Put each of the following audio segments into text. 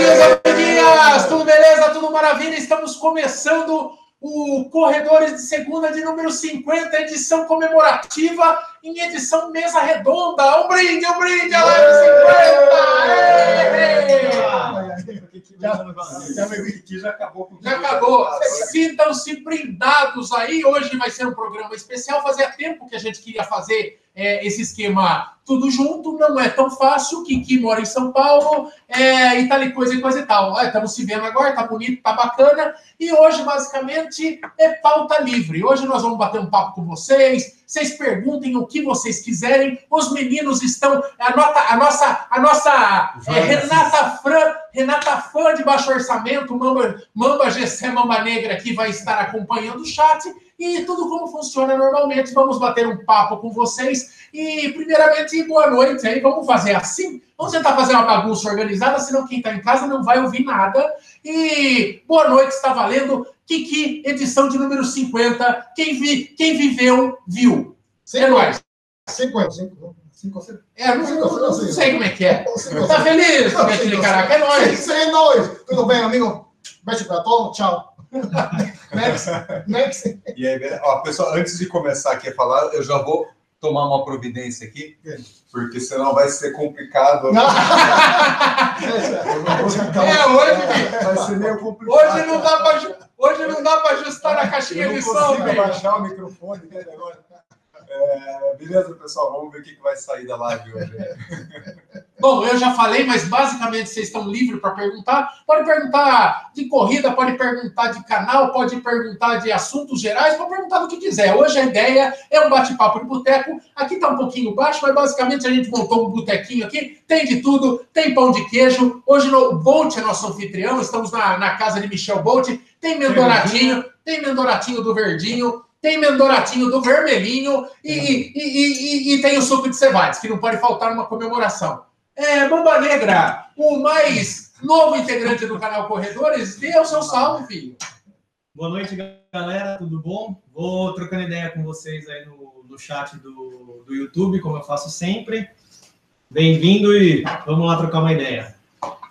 Amiguinhos, amiguinhas, tudo beleza? Tudo maravilha? Estamos começando o Corredores de Segunda de número 50, edição comemorativa, em edição mesa redonda. Um brinde, um brinde, a live 50! Já, já, já acabou. Já acabou. Sintam-se brindados aí. Hoje vai ser um programa especial. Fazia tempo que a gente queria fazer é, esse esquema tudo junto, não é tão fácil. Kiki mora em São Paulo, é, e tal e coisa e coisa e tal. É, estamos se vendo agora, tá bonito, tá bacana. E hoje, basicamente, é pauta livre. Hoje nós vamos bater um papo com vocês. Vocês perguntem o que vocês quiserem. Os meninos estão. A, nota, a nossa, a nossa é, Renata Fran, Renata Fã de baixo orçamento, Mamba, Mamba GC Mamba Negra aqui vai estar acompanhando o chat e tudo como funciona normalmente. Vamos bater um papo com vocês. E, primeiramente, boa noite aí. Vamos fazer assim? Vamos tentar fazer uma bagunça organizada, senão quem está em casa não vai ouvir nada. E boa noite, está valendo. Kiki, edição de número 50. Quem, vi, quem viveu, viu. Cinco, é nóis. 50, 50. É, não, não, não, sei como é que é. Tá feliz com aquele caraca? É nóis. Sim, é nóis. Tudo bem, amigo? Beijo pra todos. Tchau. Next. Next. E aí, ó, pessoal, antes de começar aqui a falar, eu já vou tomar uma providência aqui, porque senão vai ser complicado. é, hoje, vai ser meio complicado. Hoje não dá para hoje não dá para ajustar na caixinha de som, velho. baixar o microfone agora. É, beleza, pessoal, vamos ver o que vai sair da live hoje. Bom, eu já falei, mas basicamente vocês estão livres para perguntar. Pode perguntar de corrida, pode perguntar de canal, pode perguntar de assuntos gerais, pode perguntar do que quiser. Hoje a ideia é um bate-papo de boteco. Aqui está um pouquinho baixo, mas basicamente a gente montou um botequinho aqui. Tem de tudo, tem pão de queijo. Hoje o Bolt é nosso anfitrião, estamos na, na casa de Michel Bolt. Tem mendoratinho, tem mendoratinho do Verdinho tem mendoratinho do vermelhinho e, e, e, e, tem o suco de cevades, que não pode faltar numa comemoração. É, Bomba Negra, o mais novo integrante do canal Corredores, dê o seu salve, filho. Boa noite, galera, tudo bom? Vou trocando ideia com vocês aí no, no chat do, do YouTube, como eu faço sempre. Bem-vindo e vamos lá trocar uma ideia.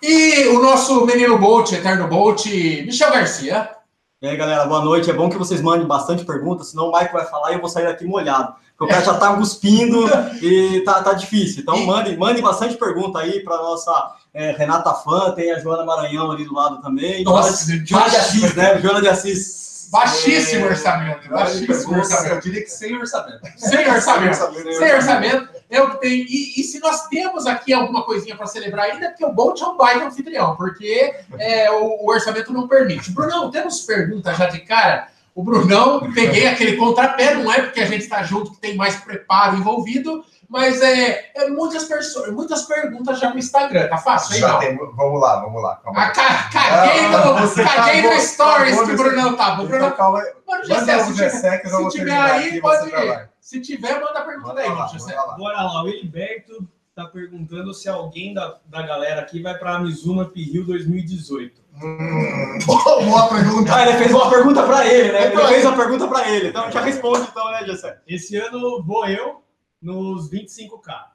E o nosso menino Bolt, Eterno Bolt, Michel Garcia. E aí, galera, boa noite. É bom que vocês mandem bastante perguntas, senão o Mike vai falar e eu vou sair daqui molhado. Porque o cara já tá cuspindo e tá, tá difícil. Então, mandem, mandem bastante pergunta aí para nossa é, Renata Fã, tem a Joana Maranhão ali do lado também. Nossa, Joana de Assis, né? Joana de Assis Baixíssimo orçamento. Baixíssimo orçamento. Eu diria que sem orçamento. Sem orçamento. sem orçamento. É o que tem. E, e, se nós temos aqui alguma coisinha para celebrar ainda, é porque o Bolt é um baita anfitrião, porque é, o, o, orçamento não permite. Brunão, temos perguntas já de cara? O Brunão, peguei aquele contrapé, não é porque a gente está junto que tem mais preparo envolvido, mas é, é muitas, pessoas, muitas perguntas já no Instagram. Tá fácil aí, já tem, Vamos lá, vamos lá. Calma ah, ca, caguei no, caguei no Stories que o Brunão tá. O Brunão... Então, calma aí. Mano, Gessé, se, tiver, se tiver aí, pode ir. Se tiver, manda a pergunta aí, lá, Gessé. Bora lá. O Heriberto tá perguntando se alguém da, da galera aqui vai para a Mizuno Rio 2018. Hum, boa pergunta. Ah, ele fez uma pergunta para ele, né? Ele fez uma pergunta para ele. Então já responde, então, né, Gessé? Esse ano vou eu nos 25K.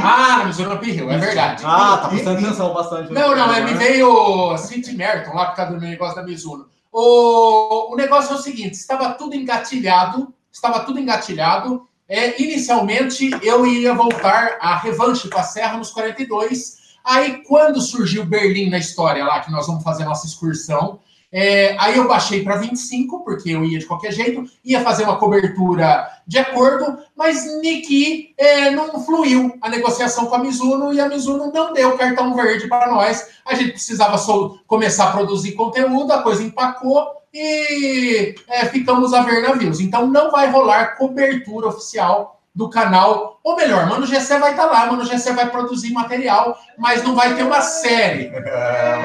Ah, no Mizuno Rio, é verdade. Ah, tá prestando atenção bastante. Não, não, é, me veio City Merton lá por causa do negócio da Mizuno. O, o negócio é o seguinte: estava tudo engatilhado, estava tudo engatilhado. É, inicialmente eu ia voltar a revanche para a Serra nos 42. Aí, quando surgiu Berlim na história lá, que nós vamos fazer a nossa excursão, é, aí eu baixei para 25, porque eu ia de qualquer jeito, ia fazer uma cobertura de acordo, mas Niki é, não fluiu a negociação com a Mizuno e a Mizuno não deu cartão verde para nós. A gente precisava só começar a produzir conteúdo, a coisa empacou e é, ficamos a ver navios. Então não vai rolar cobertura oficial do canal, ou melhor, Mano GC vai estar tá lá, Mano GC vai produzir material, mas não vai ter uma série.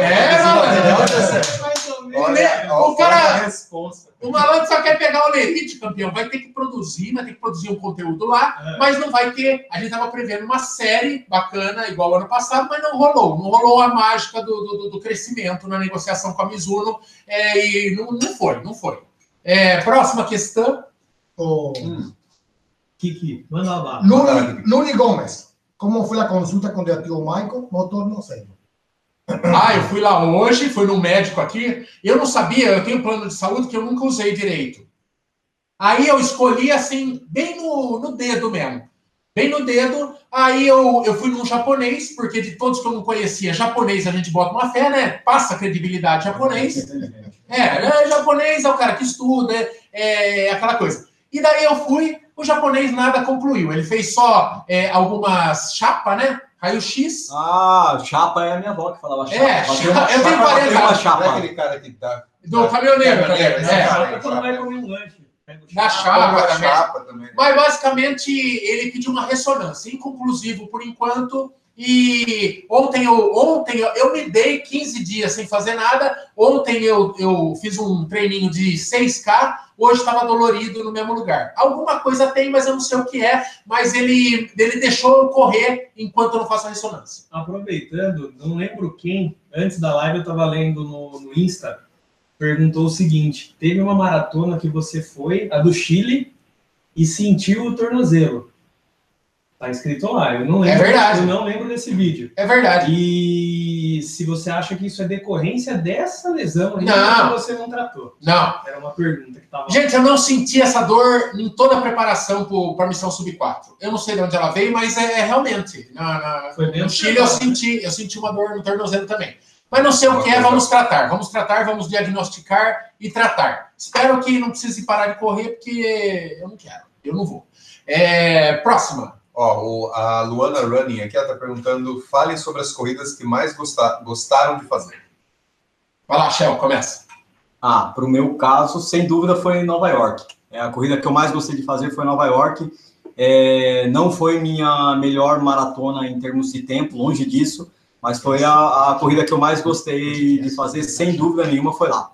É, é Olha, o cara, o malandro só quer pegar o Lerite, campeão, vai ter que produzir, vai ter que produzir um conteúdo lá, é. mas não vai ter. A gente estava prevendo uma série bacana, igual ano passado, mas não rolou. Não rolou a mágica do, do, do crescimento na negociação com a Mizuno, é, e não, não foi, não foi. É, próxima questão. Oh. Hum. Kiki, manda lá. Nuni, Nuni Gomes. como foi a consulta com o tio Michael no tornozelo? Ah, eu fui lá hoje, fui no médico aqui. Eu não sabia, eu tenho plano de saúde que eu nunca usei direito. Aí eu escolhi assim, bem no, no dedo mesmo. Bem no dedo. Aí eu, eu fui num japonês, porque de todos que eu não conhecia, japonês a gente bota uma fé, né? Passa credibilidade japonês. É, é japonês é o cara que estuda, é, é aquela coisa. E daí eu fui, o japonês nada concluiu. Ele fez só é, algumas chapas, né? Raio-X. Ah, chapa é a minha avó que falava chapa. É, chapa, eu tenho várias uma chapa. É aquele cara que dá. Do caminhoneiro, né? É, é. Quando vai comer um lanche. Na chapa, também. chapa também. Mas basicamente ele pediu uma ressonância, inconclusivo por enquanto. E ontem eu, ontem eu, eu me dei 15 dias sem fazer nada. Ontem eu, eu fiz um treininho de 6K hoje estava dolorido no mesmo lugar. Alguma coisa tem, mas eu não sei o que é, mas ele, ele deixou correr enquanto eu não faço a ressonância. Aproveitando, não lembro quem, antes da live eu estava lendo no, no Insta, perguntou o seguinte: teve uma maratona que você foi, a do Chile, e sentiu o tornozelo. Tá escrito lá. Eu não é lembro. É verdade. Eu não lembro desse vídeo. É verdade. E se você acha que isso é decorrência dessa lesão não. que você não tratou. Não. Era uma pergunta que tava. Gente, eu não senti essa dor em toda a preparação para a missão sub 4. Eu não sei de onde ela veio, mas é, é realmente. Na, na, Foi no Chile eu senti, eu senti uma dor no tornozelo também. Mas não sei o que é, vamos tratar. Vamos tratar, vamos diagnosticar e tratar. Espero que não precise parar de correr, porque eu não quero. Eu não vou. É, próxima. Ó, a Luana Running aqui está perguntando: falem sobre as corridas que mais gostar, gostaram de fazer. Vai lá, Shell, começa. Ah, para o meu caso, sem dúvida foi em Nova York. É, a corrida que eu mais gostei de fazer foi em Nova York. É, não foi minha melhor maratona em termos de tempo, longe disso, mas foi a, a corrida que eu mais gostei de fazer, sem dúvida nenhuma, foi lá.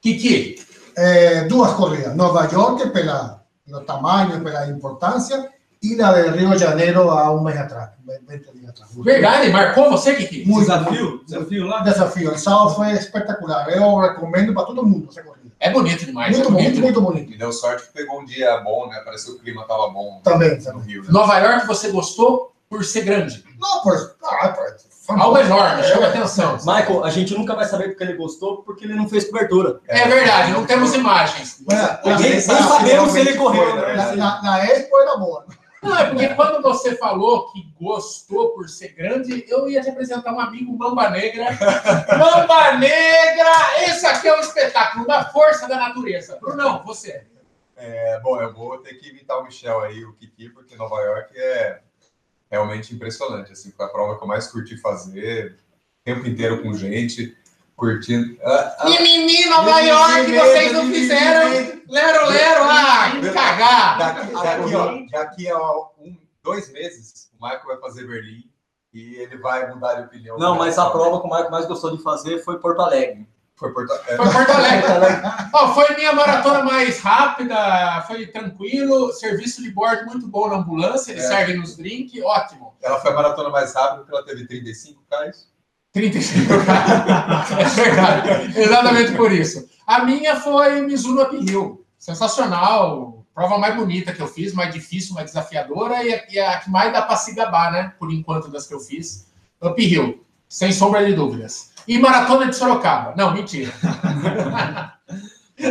Kiki? É, duas corridas. Nova York pela los tamaños, la importância, e na de Rio de Janeiro há um mês atrás, 20 dias atrás. Verdade, marcou você, Kiki? Muito desafio? Desafio lá? Desafio. O sábado foi espetacular. Eu recomendo para todo mundo essa corrida. É bonito demais. Muito é bonito, muito, muito bonito. E deu sorte que pegou um dia bom, né? Pareceu que o clima estava bom. Também, no Rio. Né? Nova York, você gostou por ser grande? Não, por... Ah, por algo enorme, chama atenção. Michael, a gente nunca vai saber porque ele gostou, porque ele não fez cobertura. É, é verdade, não temos imagens. nem, sabemos se ele correu. Né? Na, na, na Expo era boa. Não, é porque quando você falou que gostou por ser grande, eu ia te apresentar um amigo Mamba Negra. Mamba Negra! Esse aqui é o espetáculo da força da natureza. Brunão, você. É, bom, eu vou ter que imitar o Michel aí, o Kiki, porque Nova York é realmente impressionante. Assim, foi a prova que eu mais curti fazer, o tempo inteiro com gente, curtindo. Ah, ah, Mimimi, Nova York, vocês não fizeram. Lero, lero, ah, cagar. Daqui, daqui, ó, daqui a um, dois meses, o Michael vai fazer Berlim e ele vai mudar de opinião. Não, mas a prova que o Michael mais gostou de fazer foi Porto Alegre. Foi Porto, é. foi Porto Alegre. oh, foi minha maratona mais rápida, foi tranquilo, serviço de bordo muito bom na ambulância, eles é. servem nos drinks, ótimo. Ela foi a maratona mais rápida porque ela teve 35 cais. 35 cais. é verdade. Exatamente por isso. A minha foi Mizuno Uphill. Sensacional. Prova mais bonita que eu fiz, mais difícil, mais desafiadora e a, e a que mais dá para se gabar, né? Por enquanto, das que eu fiz. Uphill, sem sombra de dúvidas. E maratona de Sorocaba. Não, mentira.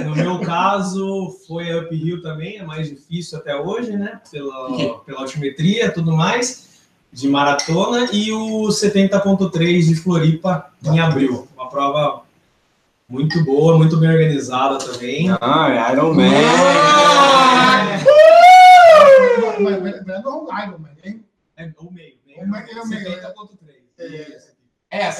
No meu caso, foi a uphill também, é mais difícil até hoje, né? Pela, pela altimetria e tudo mais, de maratona, e o 70.3 de Floripa em abril. Uma prova muito boa, muito bem organizada também. Ah, Iron Man! Ah! Não é Iron Man, hein? É o meio. meio. 70.3. É, é, é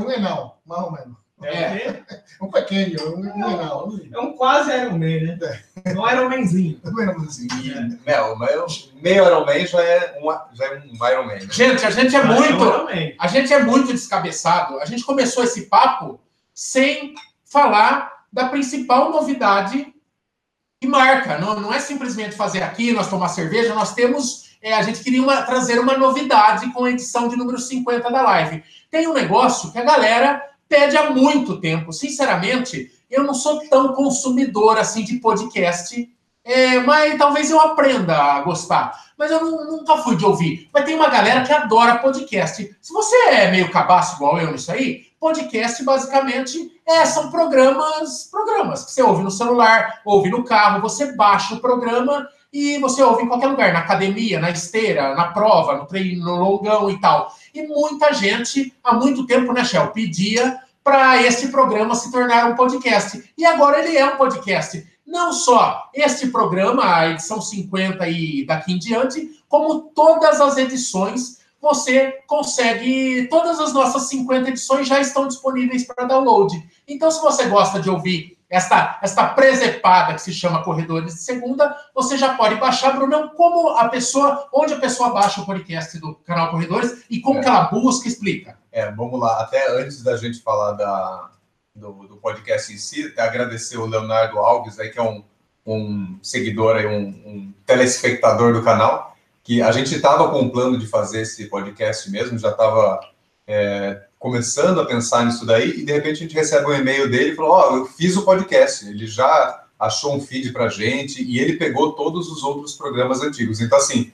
um enão, mais ou menos. É, é um pequeno, um, um enão. É um quase Iron Man, né? É. Não Iron Manzinho. Um Iron Manzinho. É. Não, meio Iron Man já é um, já é um Iron Man. Né? Gente, a gente é muito. A gente é muito descabeçado. A gente começou esse papo sem falar da principal novidade que marca. Não, não é simplesmente fazer aqui, nós tomar cerveja, nós temos. É, a gente queria uma, trazer uma novidade com a edição de número 50 da live. Tem um negócio que a galera pede há muito tempo. Sinceramente, eu não sou tão consumidor assim de podcast é, mas talvez eu aprenda a gostar. Mas eu não, nunca fui de ouvir. Mas tem uma galera que adora podcast. Se você é meio cabaço igual eu nisso aí, podcast basicamente é, são programas, programas que você ouve no celular, ouve no carro, você baixa o programa e você ouve em qualquer lugar, na academia, na esteira, na prova, no treino, no longão e tal. E muita gente, há muito tempo, né, Shell, pedia para esse programa se tornar um podcast. E agora ele é um podcast. Não só este programa, a edição 50 e daqui em diante, como todas as edições, você consegue. Todas as nossas 50 edições já estão disponíveis para download. Então, se você gosta de ouvir esta, esta presepada que se chama Corredores de Segunda, você já pode baixar, Brunão, como a pessoa, onde a pessoa baixa o podcast do canal Corredores e como é. que ela busca, explica. É, vamos lá. Até antes da gente falar da, do, do podcast em si, até agradecer o Leonardo Alves, aí, que é um, um seguidor, aí, um, um telespectador do canal, que a gente estava com o plano de fazer esse podcast mesmo, já estava é, começando a pensar nisso daí, e de repente a gente recebe um e-mail dele e falou: Ó, oh, eu fiz o podcast, ele já achou um feed para gente e ele pegou todos os outros programas antigos. Então, assim,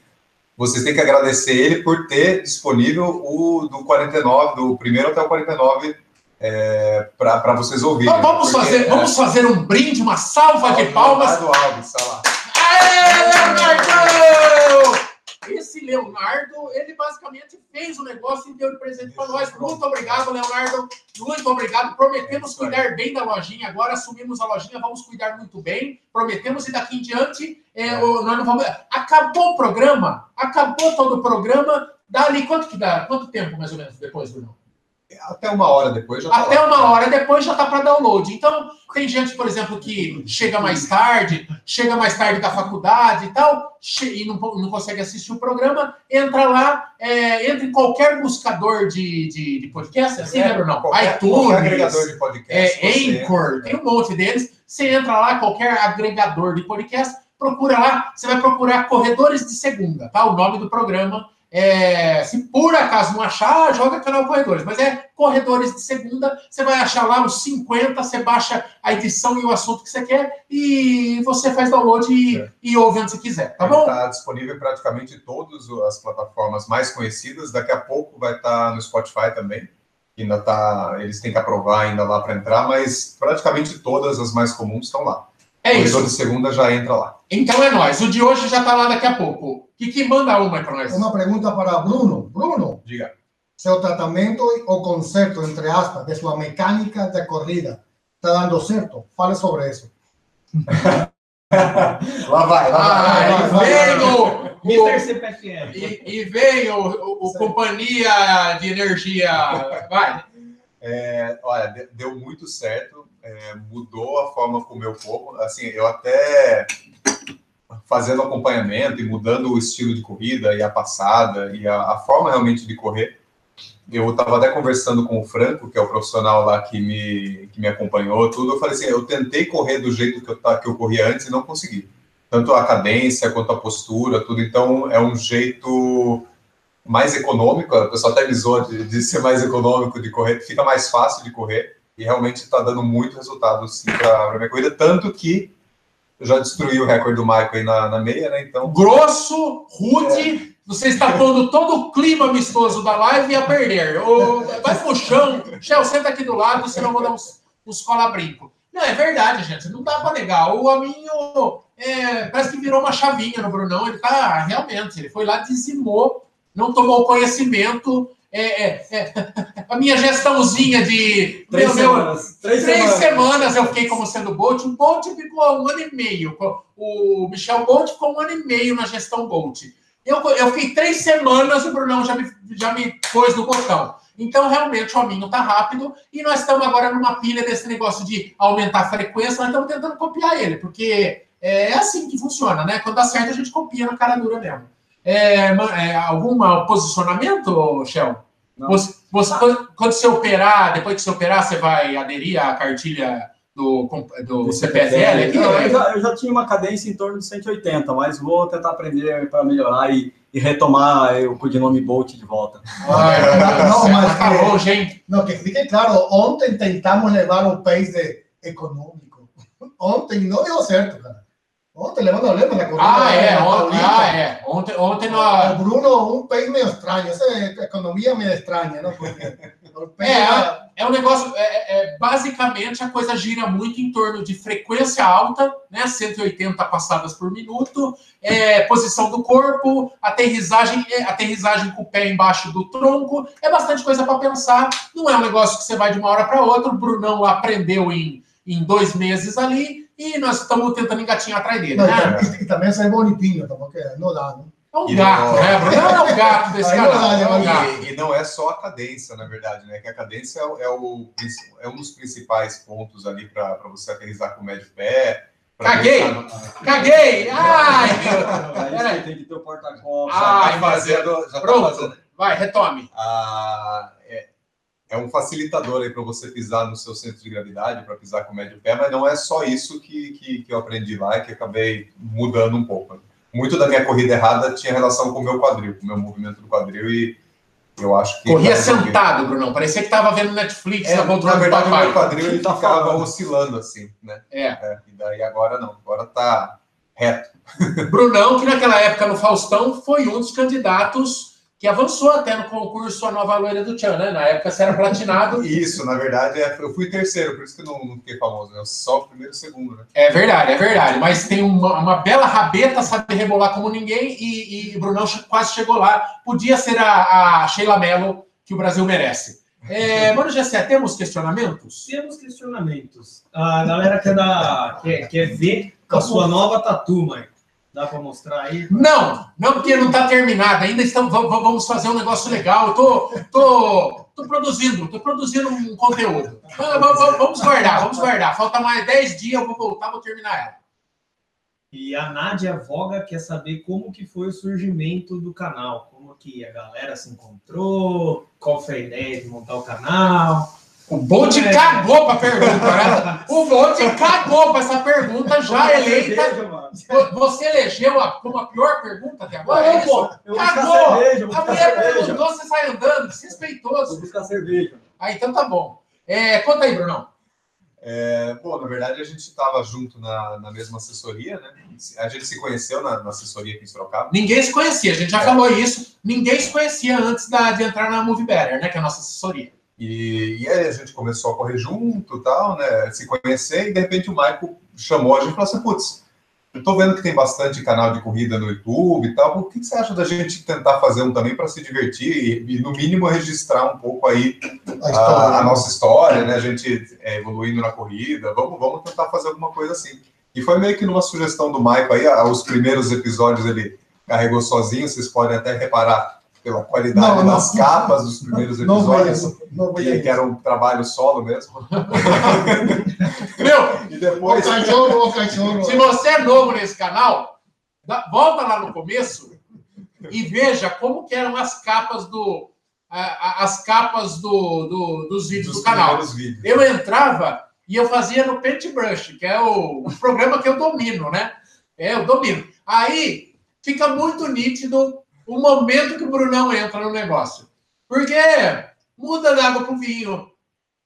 vocês têm que agradecer ele por ter disponível o do 49, do primeiro até o 49 é, para vocês ouvirem. Então, vamos, porque, fazer, é... vamos fazer um brinde, uma salva de palmas. Leonardo Alves, tá lá. Aê, Leonardo! Esse Leonardo, ele basicamente fez o negócio e deu de presente para nós. Muito obrigado, Leonardo. Muito obrigado. Prometemos cuidar bem da lojinha agora. Assumimos a lojinha, vamos cuidar muito bem. Prometemos e daqui em diante é, nós não vamos. Acabou o programa, acabou todo o programa. Dali quanto que dá? Quanto tempo mais ou menos depois, Bruno? Até uma hora depois já tá Até lá. uma hora depois já está para download. Então, tem gente, por exemplo, que chega mais tarde, chega mais tarde da faculdade e tal, e não, não consegue assistir o programa, entra lá, é, entra em qualquer buscador de, de, de podcast, assim, é, né, Bruno? Qualquer, iTunes, qualquer agregador de podcast. É, Anchor, tem um monte deles. Você entra lá, qualquer agregador de podcast, procura lá, você vai procurar Corredores de Segunda, tá? O nome do programa é, se por acaso não achar, joga canal Corredores. Mas é Corredores de Segunda, você vai achar lá os 50, você baixa a edição e o assunto que você quer e você faz download e, é. e ouve onde você quiser, tá Ele bom? Está disponível em praticamente todas as plataformas mais conhecidas. Daqui a pouco vai estar tá no Spotify também. Ainda tá, eles têm que aprovar ainda lá para entrar, mas praticamente todas as mais comuns estão lá. É o isso. de segunda já entra lá. Então é nós. O de hoje já está lá daqui a pouco. E que manda uma para nós. Uma pergunta para Bruno. Bruno. Diga. Seu tratamento ou conserto, entre aspas, de sua mecânica de corrida está dando certo? Fale sobre isso. lá vai, lá vai. Ah, vai, e veio Mr. CPFL. E, e veio o, o Companhia de Energia. Vai. É, olha, deu muito certo, é, mudou a forma como eu corro. Assim, eu até fazendo acompanhamento e mudando o estilo de corrida e a passada e a, a forma realmente de correr. Eu estava até conversando com o Franco, que é o profissional lá que me, que me acompanhou, tudo. Eu falei assim: eu tentei correr do jeito que eu, que eu corria antes e não consegui. Tanto a cadência quanto a postura, tudo. Então, é um jeito mais econômico, o pessoal até avisou de, de ser mais econômico de correr, fica mais fácil de correr e realmente está dando muito resultado sim para a minha corrida, tanto que eu já destruí o recorde do Michael aí na, na meia, né? Então. Grosso, rude, é. você está pondo todo o clima amistoso da live a perder. Ou, vai pro chão, Shell, senta aqui do lado, senão eu vou dar uns, uns cola-brinco. Não, é verdade, gente. Não dá para negar. O Aminho é, parece que virou uma chavinha no Brunão. Ele tá realmente, ele foi lá, dizimou não tomou conhecimento. É, é, é, a minha gestãozinha de. Três, meu, semanas. Três, três semanas. semanas. eu fiquei como sendo Bolt. O Bolt ficou um ano e meio. O Michel Bolt ficou um ano e meio na gestão Bolt. Eu, eu fiquei três semanas e o Brunão já me, já me pôs no botão. Então, realmente, o hominho está rápido e nós estamos agora numa pilha desse negócio de aumentar a frequência, nós estamos tentando copiar ele, porque é assim que funciona, né? Quando dá certo, a gente copia na cara dura mesmo. É, é, algum posicionamento, Shell? Você, você, quando você operar, depois que você operar, você vai aderir à cartilha do, do CPSL aqui? Não, eu, já, eu, já, tinha uma cadência em torno de 180, mas vou tentar aprender para melhorar e, e, retomar o codinome Bolt de volta. Ai, não, mas acabou, gente. Não, que fique claro, ontem tentamos levar o pace econômico. Ontem não deu certo, cara. Ontem levando a lema na corrida. Ah, é, na ontem, Paulista. ah, é. Ontem, ontem O. Bruno, um país meio estranho, essa economia meio estranha, não? Porque país É, é um negócio. É, é, basicamente, a coisa gira muito em torno de frequência alta, né? 180 passadas por minuto, é, posição do corpo, aterrissagem, é, aterrissagem com o pé embaixo do tronco. É bastante coisa para pensar. Não é um negócio que você vai de uma hora para outra. O Brunão aprendeu em, em dois meses ali e nós estamos tentando engatinhar atrás dele. Não, Né? e, e também sai bonitinho, porque não dá, não? É um E gato, no- né? Brunão é um gato desse Aí não canal. dá, né, É um gato. E, e não é só a cadência, na verdade, né? Que a cadência é, o- é o, é um dos principais pontos ali para você aterrissar com o médio pé. Caguei! no- Caguei! Ai, Aí você tem que ter o porta-copos. Ah, já tá fazendo, já tá Pronto. fazendo vai, retome. a- é, um facilitador aí para você pisar no seu centro de gravidade, para pisar com o médio pé, mas não é só isso que, que, que eu aprendi lá, que acabei mudando um pouco. Muito da minha corrida errada tinha relação com o meu quadril, com o meu movimento do quadril, e eu acho que. Corria tá sentado, Brunão. Parecia que tava vendo Netflix É, na na do verdade, o meu quadril ele Tá ficava falando. oscilando assim, né? É. É, e daí agora não, agora tá reto. Brunão, que naquela época no Faustão foi um dos candidatos que avançou até no concurso A Nova Loira do Tchan, né? Na época você era platinado. Isso, na verdade, é, eu fui terceiro, por isso que eu não, não fiquei famoso, né? Eu só o primeiro e o segundo, né? É verdade, é verdade. Mas tem uma, uma bela rabeta, sabe rebolar como ninguém, e, e o Brunão quase chegou lá. Podia ser a, a Sheila Mello que o Brasil merece. É, Mano Gessé, temos questionamentos? Temos questionamentos. A galera quer, dar, quer, quer ver a sua nova tatu, Mike. Dá para mostrar aí? Não, não, porque não está terminado. Ainda estamos, vamos- vamos fazer um negócio legal. Eu tô, tô, tô produzindo, tô produzindo um conteúdo. Vamos, vamos- vamos guardar, vamos guardar. Falta mais 10 dias, eu vou voltar, vou terminar ela. E a Nádia Voga quer saber como que foi o surgimento do canal. Como que a galera se encontrou, qual foi a ideia de montar o canal. O Bolt É. cagou para a pergunta, né? O Bolt cagou para essa pergunta já eleita. Cerveja, Você elegeu a, como a pior pergunta até agora? é Não, pô, eu vou buscar Cagou! cerveja, vou A mulher cerveja. perguntou, você sai andando, Vou desrespeitoso. buscar cerveja. Ah, então tá bom. É, conta aí, Brunão. É, bom, na verdade, a gente estava junto na, na mesma assessoria, né? A gente se conheceu na, na assessoria que em Sorocaba. Ninguém se conhecia, a gente já É. falou isso. Ninguém se conhecia antes da- de entrar na Movie Better, né? Que é a nossa assessoria. E, e aí a gente começou a correr junto tal, né? Se conhecer, e de repente o Michael chamou a gente e falou assim: putz, eu tô vendo que tem bastante canal de corrida no YouTube e tal. O que, que você acha da gente tentar fazer um também para se divertir e, e, no mínimo, registrar um pouco aí A a, a nossa história, né? A gente é, evoluindo na corrida. Vamos, vamos tentar fazer alguma coisa assim. E foi meio que numa sugestão do Michael aí, os primeiros episódios ele carregou sozinho, vocês podem até reparar pela qualidade Não, não. das capas dos primeiros Não episódios. veio, não Que, veio. que era um trabalho solo mesmo. Meu, E depois. cachorro, cachorro. se você é novo nesse canal, volta lá no começo e veja como que eram as capas do. as capas do, do- dos vídeos dos do canal. vídeos. Eu entrava e eu fazia no Paintbrush, que é o, o programa que eu domino, né? É, eu domino. Aí fica muito nítido o momento que o Brunão entra no negócio. Porque muda da água pro vinho,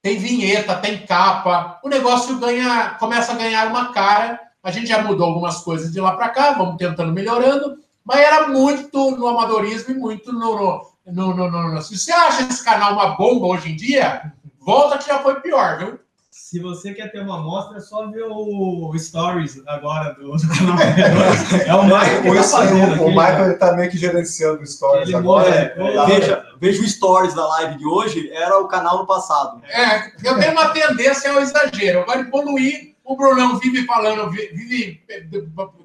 tem vinheta, tem capa, o negócio ganha, começa a ganhar uma cara. A gente já mudou algumas coisas de lá para cá, vamos tentando melhorando, mas era muito no amadorismo e muito no, no, no, no, no- Se você acha esse canal uma bomba hoje em dia, volta que já foi pior, viu? Se você quer ter uma amostra, é só ver o Stories agora do. É o Michael que O, tá fazendo. o, o aquele- Michael ele tá meio que gerenciando stories Ele agora. né? é, Veja, veja o stories da live de hoje, era o canal no passado. É, eu tenho uma tendência ao exagero. Eu gosto de poluir. O Brunão vive falando, vi- vive eh,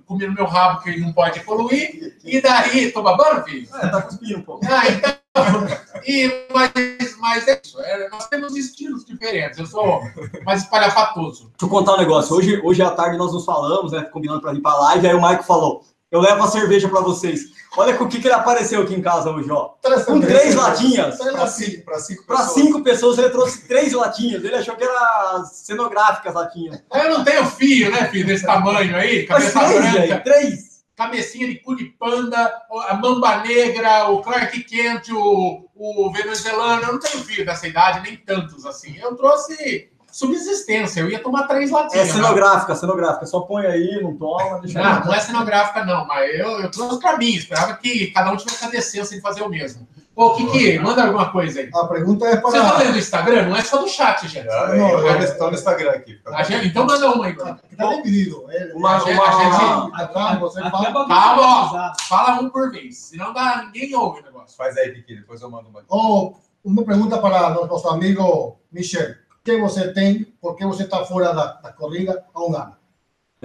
comendo meu rabo que ele não pode poluir. E daí, tô babando, filho? É, tá cuspindo um pouco. Ah, então. E, mas, mas é isso. é, nós temos estilos diferentes. Eu sou mais espalhafatoso. Deixa eu contar um negócio. Hoje, hoje à tarde nós nos falamos, né? Combinando pra vir pra live, aí o Maico falou: Eu levo a cerveja pra vocês. Olha com o que, que ele apareceu aqui em casa hoje, ó. Com três latinhas. Para cinco, pra cinco pessoas. cinco pessoas, ele trouxe três latinhas. Ele achou que era cenográficas latinhas. Eu não tenho filho, né, filho, desse tamanho aí, Mas cabeça três, branca. Três. Cabecinha de cu de panda, a mamba negra, o Clark Kent, o, o venezuelano. Eu não tenho filho dessa idade, nem tantos assim. Eu trouxe subsistência. Eu ia tomar três É latinhas. né? cenográfica, cenográfica. Só põe aí, não toma, deixa Não, não é cenográfica, não, mas eu, eu trouxe pra mim. Esperava que cada um tivesse a decência de fazer o mesmo. Ô, Kiki, manda alguma coisa aí. A pregunta é Você tá para. lendo o Instagram? Não é só do chat, gente. Já, Não, eu é- estou no Instagram aqui. A gente- então manda uma aí, Bruno. Está dividido. é- Uma- uma- a gente- Aqui, tá, você fala. é Calma. Fala um por vez, senão dá, ninguém ouve o negócio. Faz aí, Kiki, depois eu mando uma. Oh, uma pergunta para nosso amigo Michel. O que você tem? Por que você está fora da, da corrida há um ano?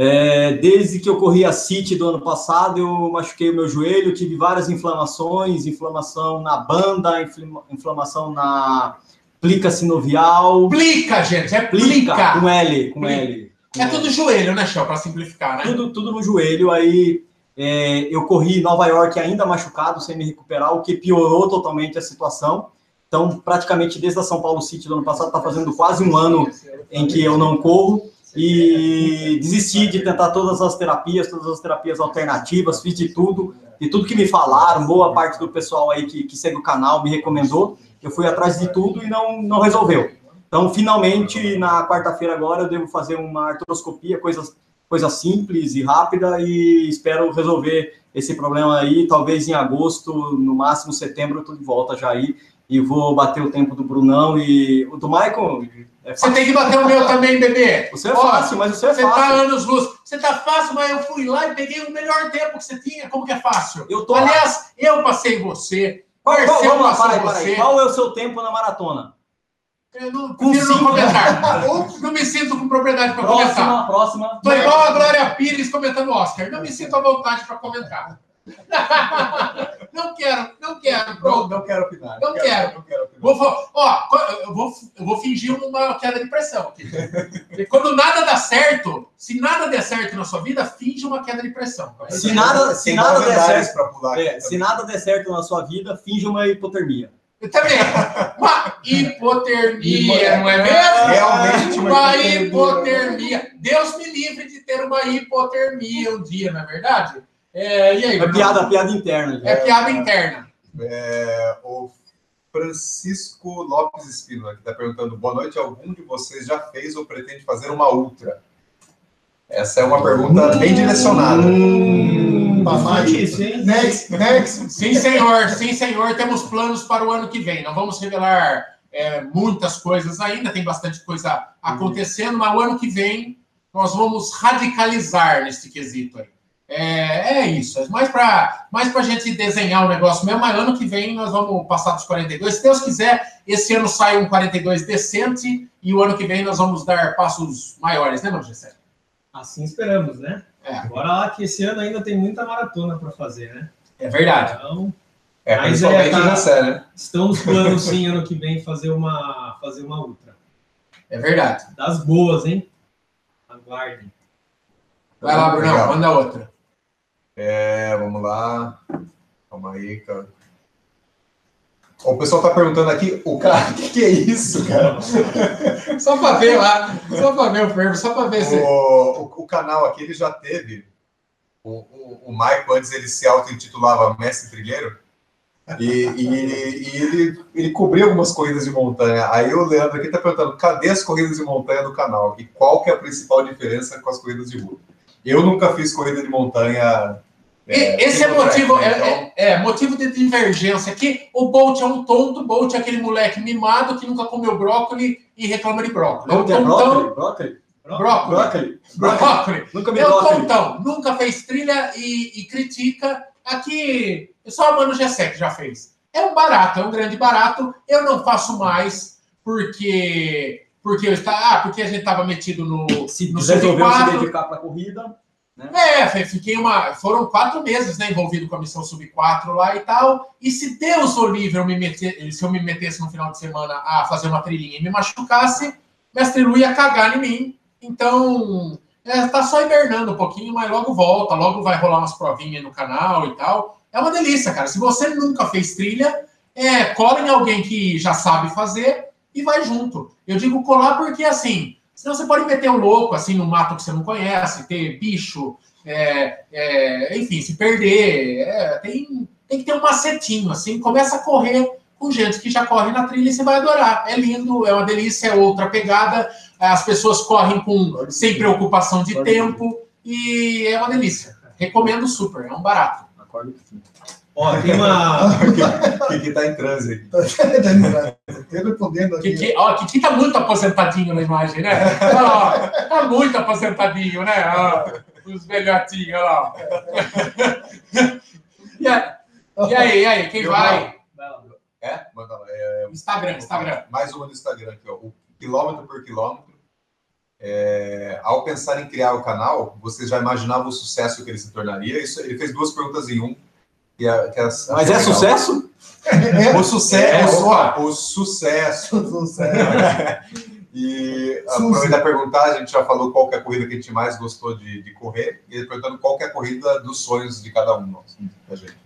É, desde que eu corri a City do ano passado, eu machuquei o meu joelho, tive várias inflamações, inflamação na banda, inflama- inflamação na plica sinovial. Plica, gente, é Plica, plica. com L, com Plica. L. com É L. tudo joelho, né, Shell, pra simplificar, né? tudo, tudo no joelho. Aí é, eu corri em Nova York ainda machucado, sem me recuperar, o que piorou totalmente a situação. Então, praticamente desde a São Paulo City do ano passado, está fazendo quase um ano em que eu não corro e desisti de tentar todas as terapias, todas as terapias alternativas, fiz de tudo, de tudo que me falaram, boa parte do pessoal aí que, que segue o canal me recomendou, eu fui atrás de tudo e não, não resolveu. Então, finalmente, na quarta-feira agora, eu devo fazer uma artroscopia, coisas, coisa simples e rápida, e espero resolver esse problema aí, talvez em agosto, no máximo setembro, eu tô de volta já aí, e vou bater o tempo do Brunão e o do Michael. É Você tem que bater o meu também, bebê. Você é Ó, fácil, mas você é Você tá fácil. anos luz. Você tá fácil, mas eu fui lá e peguei o melhor tempo que você tinha. Como que é fácil? Eu tô. Aliás, eu passei você. Qual, qual, vamos lá, para aí, para aí. você. Qual é o seu tempo na maratona? Eu não, Com não comentar. não me sinto com propriedade para comentar. Próxima, próxima. Tô igual a Glória Pires comentando Oscar. Não me sinto à vontade para comentar. não quero, não quero. Não, Pronto. não quero opinar. Não quero. Não quero opinar. Vou, ó, eu vou, eu vou fingir uma queda de pressão aqui. Quando nada dá certo, se nada der certo na sua vida, finge uma queda de pressão. Se nada, se nada der certo, é, se nada der certo na sua vida, finge uma hipotermia. Eu também. Uma hipotermia, não é mesmo? Realmente uma Uma hipotermia. hipotermia. Deus me livre de ter uma hipotermia um dia, não é verdade? É, e aí? É piada, piada interna. É gente. piada interna. É, o Francisco Lopes Espino aqui está perguntando: boa noite. Algum de vocês já fez ou pretende fazer uma ultra? Essa é uma pergunta bem direcionada. Hum, hein? Next, next. Sim, senhor. Sim, senhor. Temos planos para o ano que vem. Não vamos revelar é, muitas coisas ainda, tem bastante coisa acontecendo, mas o ano que vem nós vamos radicalizar nesse quesito aí. É, é isso. É mais para mais a gente desenhar o negócio mesmo, mas ano que vem nós vamos passar dos 42. Se Deus quiser, esse ano sai um 42 decente e o ano que vem nós vamos dar passos maiores, né, meu Gessé? Assim esperamos, né? É. Bora lá que esse ano ainda tem muita maratona para fazer, né? É verdade. Então, É, Mas principalmente é, tá- o Jessé, né? estão nos planos sim ano que vem fazer uma fazer uma ultra. É verdade. Das boas, hein? Aguardem. Vai lá, Brunão, manda outra. É, vamos lá. Calma aí, cara. O pessoal tá perguntando aqui, o cara, o que, que é isso, cara? Só para ver lá, só para ver o fervo, só para ver se. O, o, o canal aqui, ele já teve. O, o, o Maico, antes ele se auto-intitulava Mestre Trilheiro. E, e, e ele, ele cobriu algumas corridas de montanha. Aí o Leandro aqui tá perguntando: cadê as corridas de montanha do canal? E qual que é a principal diferença com as corridas de rua? Eu nunca fiz corrida de montanha. E- Esse é motivo, né? é, Então, é- é motivo de divergência aqui. O Bolt é um tonto, o Bolt é aquele moleque mimado que nunca comeu brócolis e reclama de brócolis. É um é brócolis? Brócolis? Brócolis. Brócolis? Brócolis? Brócolis. Nunca me É brócolis. tontão. Nunca fez trilha e, e critica. Aqui, só o Mano Gessé que já fez. É um barato, é um grande barato. Eu não faço mais porque porque eu está, ah, porque a gente estava metido no Se no resolveu se Sub-4. dedicar para a corrida, É, fe- fiquei uma. Foram quatro meses, né, envolvido com a missão Sub 4 lá e tal. E se Deus o livre eu me meter, se eu me metesse no final de semana a fazer uma trilhinha e me machucasse, mestre Lu ia cagar em mim. Então, é, tá só hibernando um pouquinho, mas logo volta, logo vai rolar umas provinhas no canal e tal. É uma delícia, cara. Se você nunca fez trilha, é, cola em alguém que já sabe fazer e vai junto. Eu digo colar porque assim. Senão você pode meter um louco assim no mato que você não conhece, ter bicho, é, é, enfim, se perder. é, tem, tem que ter um macetinho, assim, começa a correr com gente que já corre na trilha e você vai adorar. É lindo, é uma delícia, é outra pegada. as pessoas correm com sem preocupação de tempo e é uma delícia. Recomendo super, é um barato. Ó, tem uma. que, que tá em transe aqui. Estou respondendo aqui. Kiki, ó, Kiki tá muito aposentadinho na imagem, né? Ó, tá muito aposentadinho, né? Ó, os velhotinhos, olha lá. E aí, e aí, e aí, quem Eu vai? É? Manda lá. É, Instagram, Instagram. Mais uma no Instagram aqui, ó. O quilômetro por quilômetro. É, ao pensar em criar o canal, você já imaginava o sucesso que ele se tornaria? Isso, ele fez duas perguntas em um. Que é, que é, Mas é sucesso? O sucesso. É, opa. o sucesso. Sucesso. E Suzy. aproveita a perguntar, a gente já falou qual é a corrida que a gente mais gostou de, de correr, e perguntando qual é a corrida dos sonhos de cada um nós, da gente.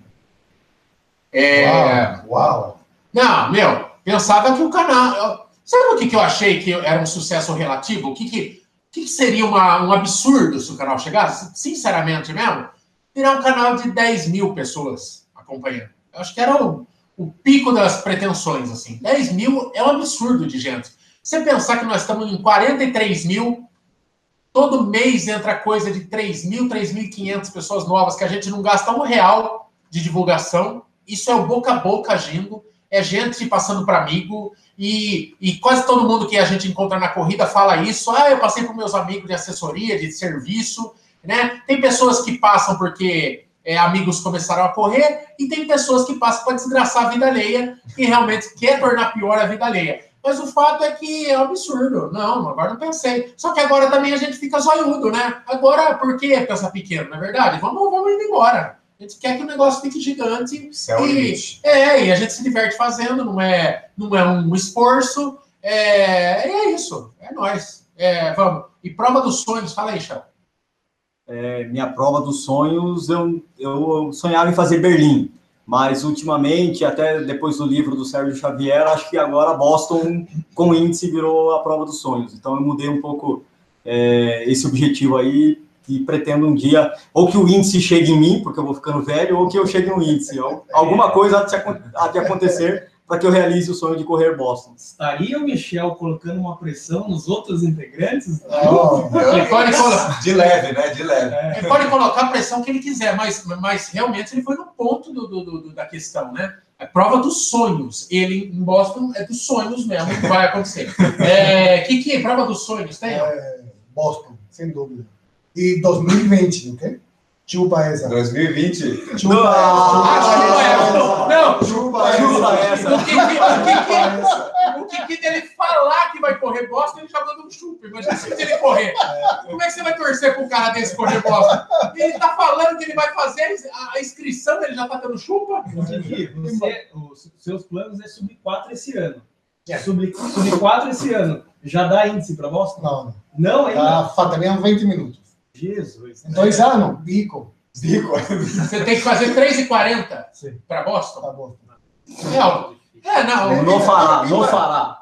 É, Uau, uau. Não, meu, pensava que o canal. Sabe o que, que eu achei que era um sucesso relativo? O que, que, o que, que seria uma- um absurdo se o canal chegasse? Sinceramente mesmo, virar um canal de 10 mil pessoas acompanhando. Eu acho que era o, o pico das pretensões, assim. 10 mil é um absurdo de gente. Você pensar que nós estamos em 43 mil, todo mês entra coisa de 3 mil, 3.500 pessoas novas, que a gente não gasta um real de divulgação. Isso é o boca a boca agindo, é gente passando para amigo, e, e quase todo mundo que a gente encontra na corrida fala isso. Ah, eu passei para meus amigos de assessoria, de serviço, né? Tem pessoas que passam porque é, amigos começaram a correr, e tem pessoas que passam para desgraçar a vida alheia, que realmente quer tornar pior a vida alheia. Mas o fato é que é um absurdo. Não, agora não pensei. Só que agora também a gente fica zoiudo, né? Agora, por que pensar pequeno, não é verdade? Vamos, vamos indo embora. A gente quer que o negócio fique gigante Céu e e, é, e a gente se diverte fazendo, não é, não é um esforço. É, é isso, é nós. É, vamos. E prova dos sonhos, fala aí, Chão. É, minha prova dos sonhos, eu, eu sonhava em fazer Berlim. Mas ultimamente, até depois do livro do Sérgio Xavier, acho que agora Boston com índice virou a prova dos sonhos. Então eu mudei um pouco é, esse objetivo aí e pretendo um dia ou que o índice chegue em mim, porque eu vou ficando velho, ou que eu chegue no índice. Alguma coisa há de acontecer para que eu realize o sonho de correr Boston. Estaria o Michel colocando uma pressão nos outros integrantes? Oh, Ele pode, De leve, né? De leve. ele pode colocar a pressão que ele quiser, mas, mas realmente ele foi no ponto do, do- do- da questão, né? É prova dos sonhos. Ele em Boston é dos sonhos mesmo, que vai acontecer. É, que que é prova dos sonhos? Tem? ó. Boston, sem dúvida. E 2020, ok? Chupa essa. 2020, Chupa Ah, essa. chupa essa. Não, Chupa Chupa essa. essa. O que, que, o que, que, essa. O que, que dele falar que vai correr Boston, ele já manda um chupa. Imagina se ele correr. Como é que você vai torcer para um cara desse correr Boston? Ele tá falando que ele vai fazer a- inscrição, ele já tá dando chupa? Você, os seus planos é subir 4 esse ano. É. Subir, subir 4 esse ano. Já dá índice para Boston? Não, Não ainda? tá, faltariam 20 minutos. Jesus. Em dois anos, bico. Zico. Você tem que fazer 3,40 Sim. para Boston? Tá bom. É, ó. é não. Não fará, não fará.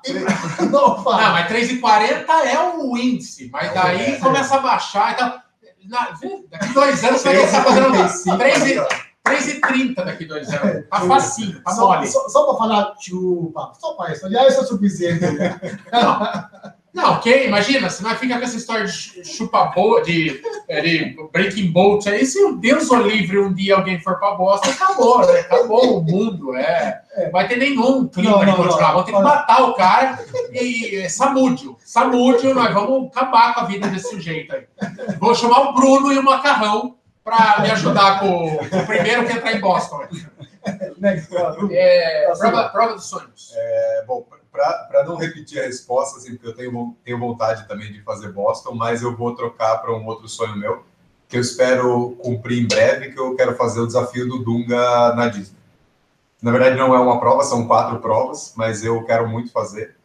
Não, Ah, fala. mas 3,40 é o índice, mas daí É. começa a baixar. Então, na- daqui dois anos você vai estar fazendo 3,35. 3,30 daqui dois anos. Tá facinho, tá Só, mole. só, só para falar chupa, só para isso, já isso é suficiente. Não, não, ok, imagina, se nós fica com essa história de chu- chupa boa, de, é, de breaking bolt aí, se o Deus o livre um dia alguém for pra bosta, acabou, né? Acabou o mundo, é. Não vai ter nenhum clima Não, de continuar. Vamos ter que matar o cara e é, Samúdio. Samúdio, nós vamos acabar com a vida desse sujeito aí. Vou chamar o Bruno e o Macarrão pra me ajudar com, com o primeiro que entrar em Boston. Next, É, prova, prova dos sonhos. É, bom, para não repetir a resposta, assim, porque eu tenho, tenho vontade também de fazer Boston, mas eu vou trocar para um outro sonho meu, que eu espero cumprir em breve, que eu quero fazer o desafio do Dunga na Disney. Na verdade, não é uma prova, são quatro provas, mas eu quero muito fazer.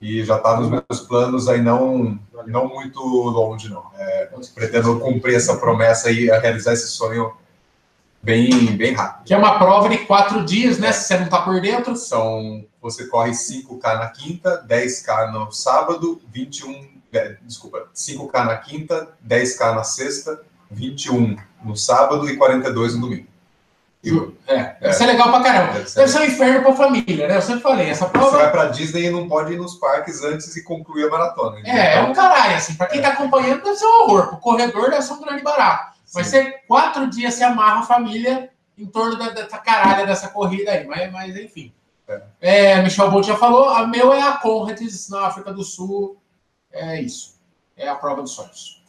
E já está nos meus planos aí, não, não muito longe, não. É, pretendo cumprir essa promessa e realizar esse sonho bem, bem rápido. Que é uma prova de quatro dias, né? Se você não tá por dentro. São, você corre 5K na quinta, 10K no sábado, 21, é, desculpa, 5K na quinta, 10K na sexta, 21 no sábado e 42 no domingo. É, deve ser legal pra caramba. Deve ser. Deve ser um inferno pra família, né? Eu sempre falei, essa Você prova vai pra Disney e não pode ir nos parques antes de concluir a maratona. é, é um caralho, assim. Pra quem tá acompanhando, deve ser um horror. Pro corredor deve ser um grande barato. Vai Sim. ser quatro dias se amarra a família em torno da- dessa caralha dessa corrida aí. Mas, mas enfim. É, Michel Bolt já falou, a meu é a Conrads na África do Sul. É isso. É a prova dos sonhos.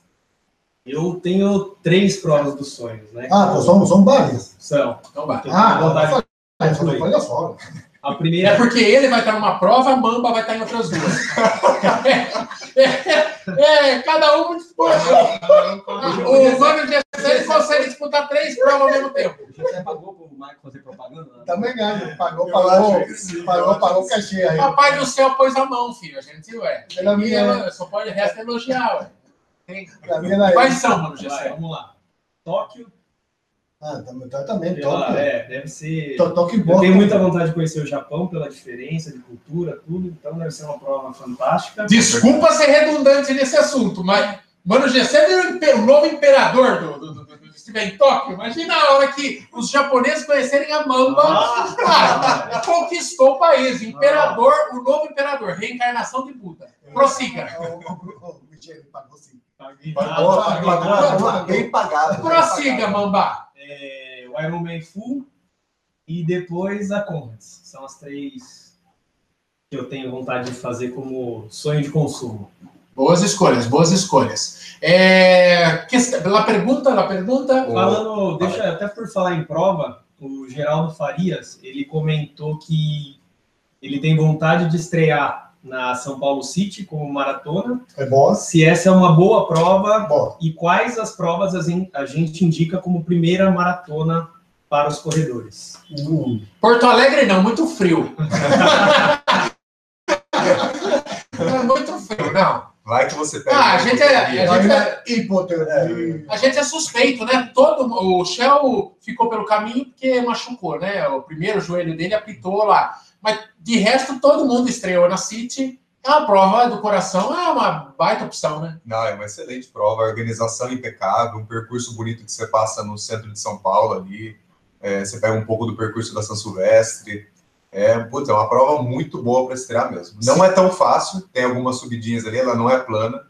Eu tenho três provas dos sonhos, né? Ah, então são, são várias. São. Então vai. Ah, vontade de Ah, só A É primeira porque ele vai estar numa prova, a Mamba vai estar em outras duas. é, é, cada um disputa. O Mano de ele consegue disputar três provas ao mesmo tempo. Você pagou pro Marco fazer propaganda? né? Também ganha. Pagou, pagou, pagou, pagou o cachê aí. Papai do céu pôs a mão, filho. A gente, ué. Pela E minha, ela só pode resta elogiar, ué. Tem- aí. Quais são, Mano Gessé? vamos lá. Tóquio, Ah, também, tá- também, pela, toque. é, deve ser. To- Toque Eu bom. tenho muita vontade de conhecer o Japão pela diferença de cultura, tudo, então deve ser uma prova fantástica. Desculpa ser redundante nesse assunto, mas Mano Gessé virou o novo imperador do, do, do, estiver em Tóquio. Imagina a hora que os japoneses conhecerem a Mamba. Ah, Cara, conquistou o país. Imperador, o novo imperador. Reencarnação de Buda. Prossiga. O- pagou sim. Pagou, pagou, pagou, pagou, bem pagado. Prossiga, Mamba. É, o Ironman Full e depois a Conrads. São as três que eu tenho vontade de fazer como sonho de consumo. Boas escolhas, boas escolhas. É, questão, la pergunta, la pergunta. Falando, deixa até por falar em prova, o Geraldo Farias, ele comentou que ele tem vontade de estrear na São Paulo City como maratona. É bom? Se essa é uma boa prova Bom. e quais as provas a gen- a gente indica como primeira maratona para os corredores. Hum. Porto Alegre não, muito frio. é muito frio, não. Vai que você pega. Ah, a gente é- a gente Ainda hipotermia. A gente é suspeito, né? Todo o Shell ficou pelo caminho porque machucou, né? O primeiro joelho dele apitou lá. Mas de resto todo mundo estreou na City. É uma prova do coração, é uma baita opção, né? Não, é uma excelente prova, organização impecável, um percurso bonito que você passa no centro de São Paulo ali. É, você pega um pouco do percurso da São Silvestre. É, putz, é uma prova muito boa para estrear mesmo. Não é tão fácil, tem algumas subidinhas ali, ela não é plana,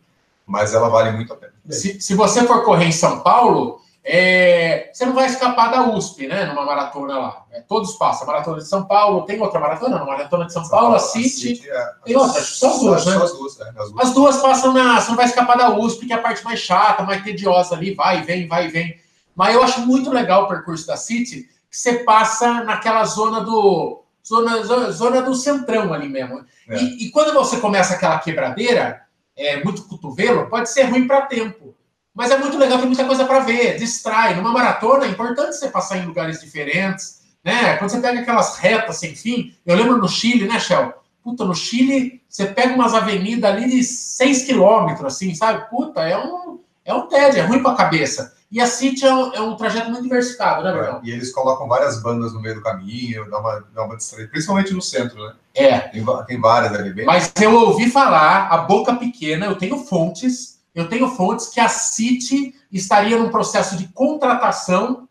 mas ela vale muito a pena. Se, se você for correr em São Paulo, é, você não vai escapar da USP, né? Numa maratona lá. É, todos passam. Maratona de São Paulo, tem outra maratona? Não, maratona de São Paulo, a City. é- Tem outra, só as duas, né? As duas, é, as duas. As duas passam na. Você não vai escapar da USP, que é a parte mais chata, mais tediosa ali, vai e vem, vai e vem. Mas eu acho muito legal o percurso da City, que você passa naquela zona do. Zona, zona, zona do centrão ali mesmo. É. E, e quando você começa aquela quebradeira, é muito cotovelo, pode ser ruim para tempo. Mas é muito legal, tem muita coisa para ver, distrai. Numa maratona é importante você passar em lugares diferentes, né? Quando você pega aquelas retas sem fim, eu lembro no Chile, né, Shell? Puta, no Chile, você pega umas avenidas ali de 6 quilômetros, assim, sabe? Puta, é um, é um tédio, é ruim pra cabeça. E a City é um, é um trajeto muito diversificado, né, Bruno? É, E eles colocam várias bandas no meio do caminho, dá uma, dá uma distraída, principalmente no centro, né? É. Tem, tem várias ali, bem. Mas eu ouvi falar, a boca pequena, eu tenho fontes, eu tenho fontes que a City estaria num processo de contratação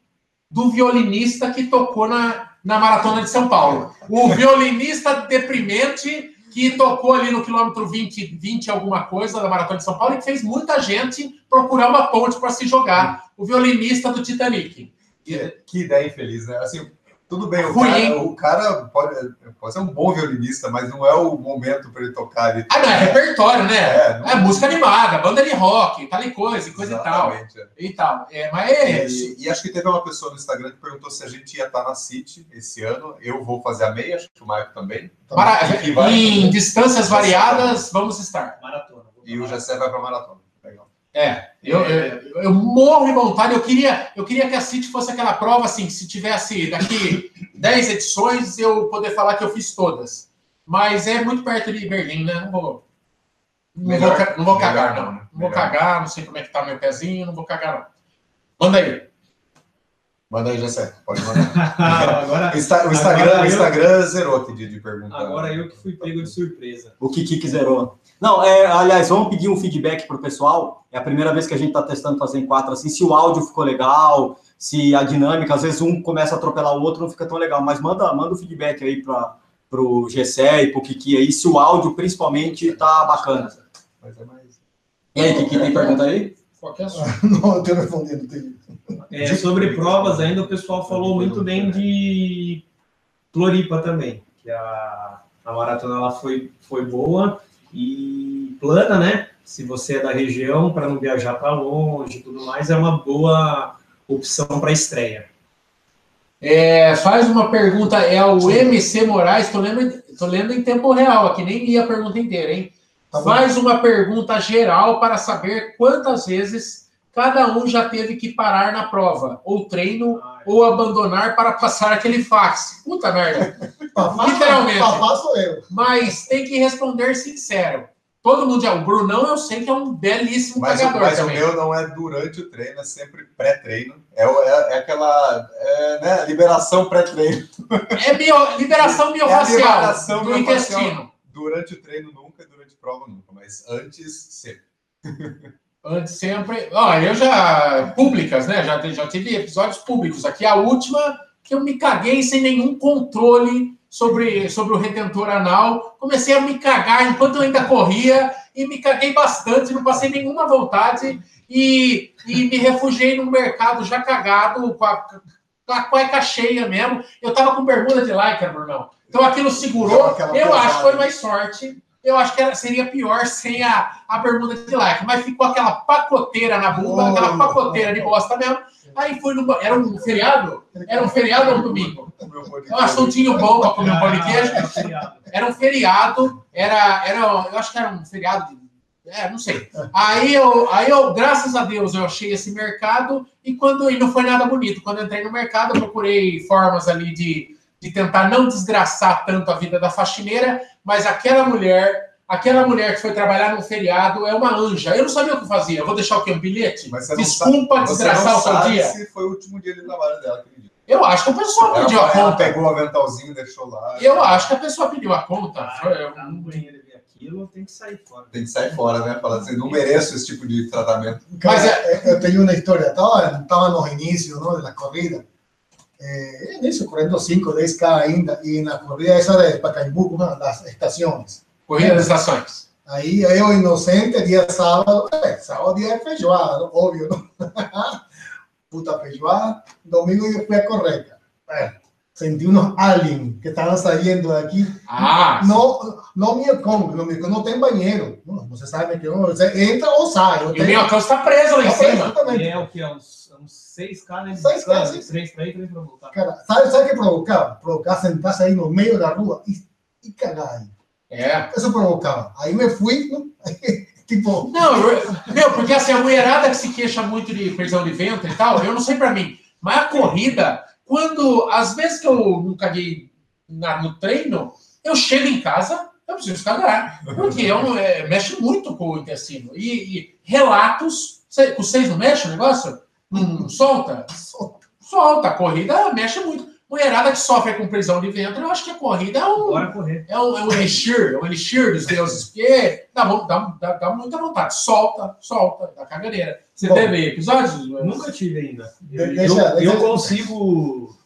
do violinista que tocou na, na Maratona de São Paulo. O violinista deprimente que tocou ali no quilômetro 20, 20 alguma coisa da Maratona de São Paulo e que fez muita gente procurar uma ponte para se jogar. O violinista do Titanic. Que, que ideia infeliz, né? Assim, tudo bem, o Ruim. cara, o cara pode, pode ser um bom violinista, mas não é o momento para ele tocar ali. Ah, não, é repertório, né? É, não- É música animada, banda de rock, tal e coisa, e coisa e tal. Exatamente, é. E tal. É, mas é isso. E, e acho que teve uma pessoa no Instagram que perguntou se a gente ia estar na City esse ano. Eu vou fazer a meia, acho que o Marco também. Mara- E vai- em distâncias variadas, vamos estar. Maratona. E o. Gessé vai para maratona. É, eu, eu, eu morro de vontade. Eu queria, eu queria que a City fosse aquela prova assim, se tivesse daqui 10 edições, eu poder falar que eu fiz todas. Mas é muito perto de Berlim, né? Não vou. Não, Melhor- vou, ca- não vou melhor cagar, não, não. né? Não vou cagar, não sei como é que tá meu pezinho, não vou cagar, não. Manda aí. Manda aí, Gessé. Pode mandar. agora, O, Insta- o Instagram, Agora o eu- Instagram zerou aqui de, de pergunta. agora eu que fui pego de surpresa. O Kiki zerou. Não, é, aliás, vamos pedir um feedback pro pessoal. É a primeira vez que a gente está testando fazer em quatro assim. Se o áudio ficou legal, se a dinâmica, às vezes um começa a atropelar o outro, não fica tão legal. Mas manda, manda o feedback aí para o Gessé e para o Kiki aí, se o áudio principalmente tá bacana. Mas é mais. E aí, Kiki, tem pergunta aí? Qualquer assunto. Não, eu estou respondendo. Tem... É, sobre provas ainda, o pessoal falou muito bem de Floripa também, que a, a maratona lá foi, foi boa e plana, né? Se você é da região, para não viajar para longe e tudo mais, é uma boa opção para estreia. É, faz uma pergunta, é o MC Moraes, tô lendo, tô lendo em tempo real aqui, nem li a pergunta inteira, hein? Tá bom. Faz uma pergunta geral para saber quantas vezes cada um já teve que parar na prova, ou treino, ou abandonar para passar aquele fax. Puta merda. Literalmente. Papá sou eu. Mas tem que responder sincero. Todo mundo já. O Brunão eu sei que é um belíssimo Mas, o- cagador mas o também. meu não é durante o treino, é sempre pré-treino. É, o- é- é aquela é, né, liberação pré-treino. É bio- liberação miofacial liberação do intestino. Durante o treino nunca, durante a prova nunca, mas antes sempre. Antes sempre. Ó, eu já. Públicas, né? Já, já tive episódios públicos aqui. A última que eu me caguei sem nenhum controle sobre, sobre o retentor anal. Comecei a me cagar enquanto eu ainda corria e me caguei bastante, não passei nenhuma vontade e, e me refugiei no mercado já cagado, com a, com a cueca cheia mesmo. Eu tava com bermuda de lycra, Brunão. Então aquilo segurou. Eu acho que foi mais sorte. Eu acho que era- seria pior sem a, a bermuda de lycra, mas ficou aquela pacoteira na bunda, Oh. aquela pacoteira de bosta mesmo. Aí fui no. Era um feriado? Era um feriado ou um domingo? É um assuntinho bom para comer um pão de queijo. Era um feriado, era, era, eu acho que era um feriado de. É, não sei. Aí eu, aí eu, graças a Deus, eu achei esse mercado e quando e não foi nada bonito. Quando eu entrei no mercado, eu procurei formas ali de, de tentar não desgraçar tanto a vida da faxineira, mas aquela mulher, aquela mulher que foi trabalhar num feriado é uma anja. Eu não sabia o que fazia. Eu vou deixar o quê? Um bilhete? Mas você não Desculpa sabe- Você desgraçar não o seu dia. se foi o último dia de trabalho dela. Eu acho que a pessoa Ela, pediu a conta. pegou o aventalzinho, deixou lá. Eu acho que a pessoa pediu a conta. Foi- Ah, tá no banheiro e ver aquilo, tem que sair fora. Tem que sair fora, né? Falar assim, não mereço esse tipo de tratamento. Cara, Mas é- eu tenho uma história. Estava, estava nos inicios ¿no? de la corrida. Eh, início, correndo 5, 10K ainda. E na corrida essa de Pacaembu, uma das estações. Corrida das estações. Aí eu, inocente, dia sábado, é, sábado dia de feijoada, óbvio, não? Puta feijoada. Domingo eu fui a correr. É, senti unos aliens que estavam saindo daqui. Ah, Não, não me como, não, me, não tem banheiro. Não, você sabe que não, você entra ou sai. Não e o minhocão está preso lá em cima. Exatamente. É o que? Uns, uns 6K, né? 6K, sim. 3 para ir, 3 para voltar. Cara, sabe, sabe o que provocava? Provocava sentar-se aí no meio da rua e, e cagar aí. É. Isso provocava. Aí me fui, não? tipo, Não, eu- meu, porque assim, a mulherada que se queixa muito de prisão de ventre e tal, eu não sei pra mim, mas a corrida, quando, às vezes que eu não caguei na- no treino, eu chego em casa, eu preciso cagar, porque eu, não- é, mexe muito com o intestino. E, e relatos, vocês não mexe o negócio? Não solta? Solta, a corrida mexe muito. Mulherada que sofre com prisão de ventre, eu acho que a corrida é um, Bora correr. é um, é um elixir, é um elixir dos deuses, porque dá, dá, dá, dá muita vontade. Solta, solta, dá caganeira. Você Bom. teve episódios? Nunca tive ainda. Eu, De- deixa- eu, deixa- eu consigo,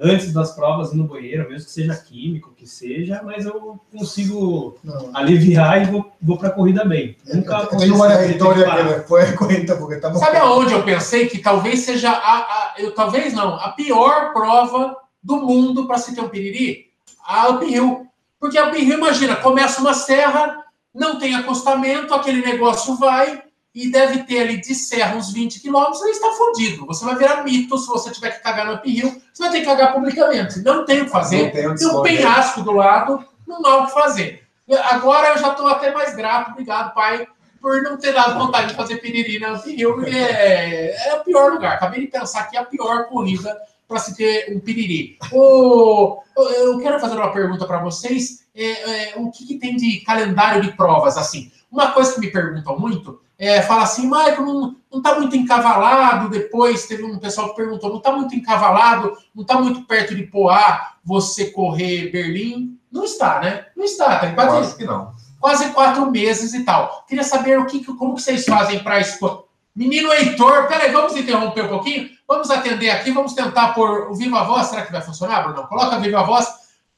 antes das provas, no banheiro, mesmo que seja químico, que seja, mas eu consigo não. aliviar e vou, vou para a corrida bem. Nunca de várias ter que histórias que parar. depois conta, porque estamos. Sabe aonde eu pensei que talvez seja a, a- eu talvez não, a pior prova do mundo para se ter um piriri? A Up Hill. Porque a Up Hill, imagina, começa uma serra, não tem acostamento, aquele negócio vai e deve ter ali de serra uns 20 quilômetros, aí está fodido. Você vai virar mito se você tiver que cagar no Up Hill, você vai ter que cagar publicamente. Não tem o que fazer. Tem um penhasco do lado, não há o que fazer. Agora eu já estou até mais grato, obrigado, pai, por não ter dado vontade de fazer piriri na Rio, porque é, é o pior lugar. Acabei de pensar que é a pior corrida para se ter um piriri. O, eu quero fazer uma pergunta para vocês. É, é, o que, que tem de calendário de provas? assim? Uma coisa que me perguntam muito é, fala assim, Michael, não, não tá muito encavalado. Depois teve um pessoal que perguntou, não tá muito encavalado, não tá muito perto de Poá você correr Berlim? Não está, né? Não está, tá em Eu quase, acho que não. quase quatro meses e tal. Queria saber o que, como que vocês fazem para escolher. Menino Heitor, peraí, vamos interromper um pouquinho? Vamos atender aqui, vamos tentar por o Viva Voz. Será que vai funcionar, Bruno? Coloca Viva Voz.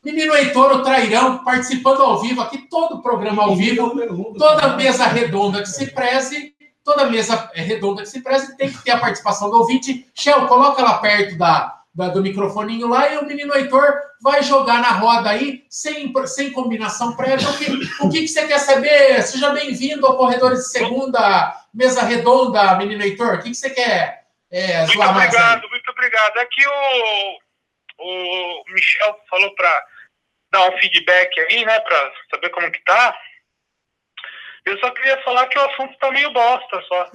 Menino Heitor, o Trairão, participando ao vivo aqui, todo o programa ao vivo, toda mesa redonda que se preze, toda mesa redonda que se preze tem que ter a participação do ouvinte. Shell, coloca lá perto da, da, do microfoninho lá e o menino Heitor vai jogar na roda aí, sem, sem combinação prévia. O que, o que, que você quer saber? Seja bem-vindo ao Corredores de Segunda, mesa redonda, menino Heitor. O que, que você quer é, Muito obrigado, muito obrigado. Aqui o, o Michel falou para dar um feedback aí, né, para saber como que tá. Eu só queria falar que o assunto tá meio bosta só.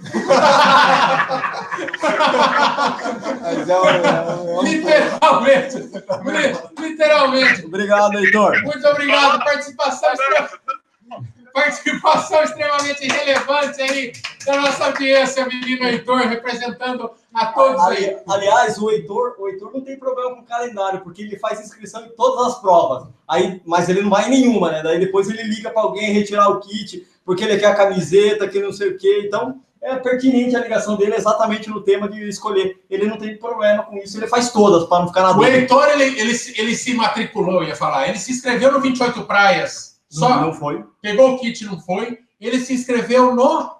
literalmente. Literalmente. Obrigado, Heitor. Muito obrigado. Participação, participação extremamente relevante aí da nossa audiência, menino Heitor, representando a todos aí. Aliás, o Heitor, o Heitor não tem problema com o calendário, porque ele faz inscrição em todas as provas. Aí, mas ele não vai em nenhuma, né? Daí depois ele liga para alguém retirar o kit, porque ele quer a camiseta, que não sei o quê. Então, é pertinente a ligação dele exatamente no tema de escolher. Ele não tem problema com isso, ele faz todas para não ficar na dúvida. O Heitor, ele, ele, ele se matriculou, ia falar. Ele se inscreveu no 28 Praias. Só não, foi. Pegou o kit, não foi. Ele se inscreveu no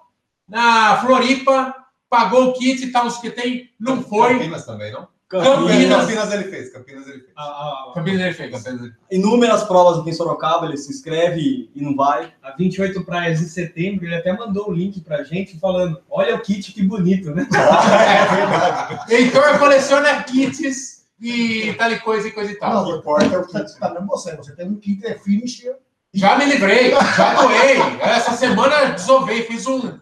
na Floripa, pagou o kit e tal, os que tem, não foi. Campinas também, não? Campinas. Campinas ele fez, Campinas ele fez. Ah, ah, Campinas ele fez. Campinas ele fez. Inúmeras provas aqui em Sorocaba, ele se inscreve e não vai. A 28 praias de setembro, ele até mandou o um link pra gente falando: olha o kit que bonito, né? é verdade. Heitor coleciona kits e tal e coisa e coisa e tal. Não, o importa é o kit. Tá mesmo você, você tem um kit de finisher. Já me livrei, já doei. Essa semana desovei, fiz um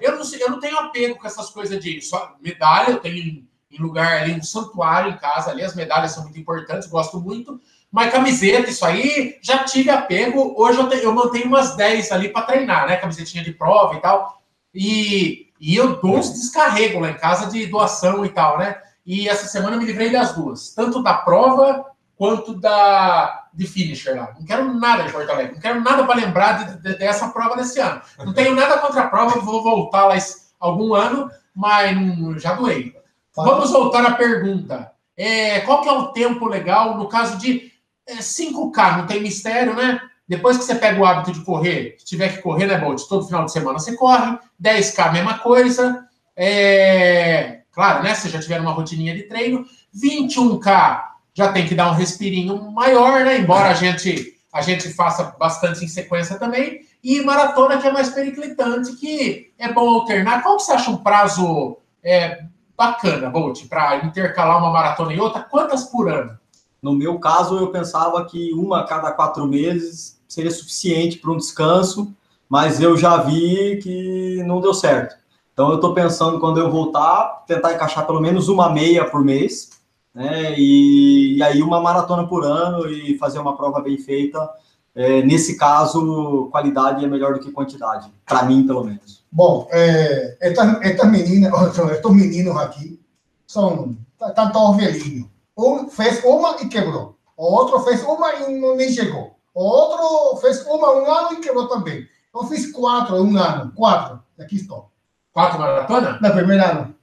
eu não, eu não tenho apego com essas coisas de só medalha, eu tenho em lugar ali, um santuário em casa ali, as medalhas são muito importantes, gosto muito. Mas camiseta, isso aí, já tive apego. Hoje eu, eu mantenho umas 10 ali para treinar, né? Camisetinha de prova e tal. E, e eu dou uns descarrego lá em casa de doação e tal, né? E essa semana eu me livrei das duas, tanto da prova quanto da de finisher lá. Não quero nada de Porto Alegre, não quero nada para lembrar de, de, dessa prova desse ano. Não tenho nada contra a prova, vou voltar lá algum ano, mas já doei. Vamos voltar à pergunta. É, qual que é o tempo legal no caso de é, 5K? Não tem mistério, né? Depois que você pega o hábito de correr, se tiver que correr, né, Bolt? Todo final de semana você corre. 10K, mesma coisa. É, claro, né? Se já tiver uma rotininha de treino. 21K, já tem que dar um respirinho maior, né? Embora a gente a gente faça bastante em sequência também. E maratona que é mais periclitante, que é bom alternar. Qual que você acha um prazo é, bacana, Bolt, para intercalar uma maratona e outra? Quantas por ano? No meu caso, eu pensava que uma a cada quatro meses seria suficiente para um descanso, mas eu já vi que não deu certo. Então, eu estou pensando, quando eu voltar, tentar encaixar pelo menos uma meia por mês, né? E, e, aí uma maratona por ano e fazer uma prova bem feita. É, nesse caso, qualidade é melhor do que quantidade, para mim, pelo menos. Bom, é, estas, estas meninas, estes meninos aqui, são estão todos velhinhos. Um fez uma e quebrou. O outro fez uma e não, nem chegou. O outro fez uma um ano e quebrou também. Eu fiz quatro em um ano. Quatro. Aqui estou. Quatro maratonas? No primeiro ano.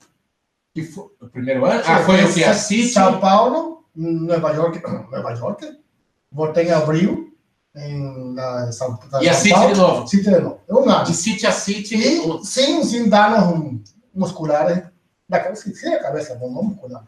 Que foi, o primeiro ano? Ah, foi o que? A City? São Paulo, Nova York, Nova York. Voltei em abril, em na São, E a City Paulo. de novo? City de novo. É um ano. De City a City. E sem, sem danos musculares. Da cabeça, sem a cabeça, não muscular.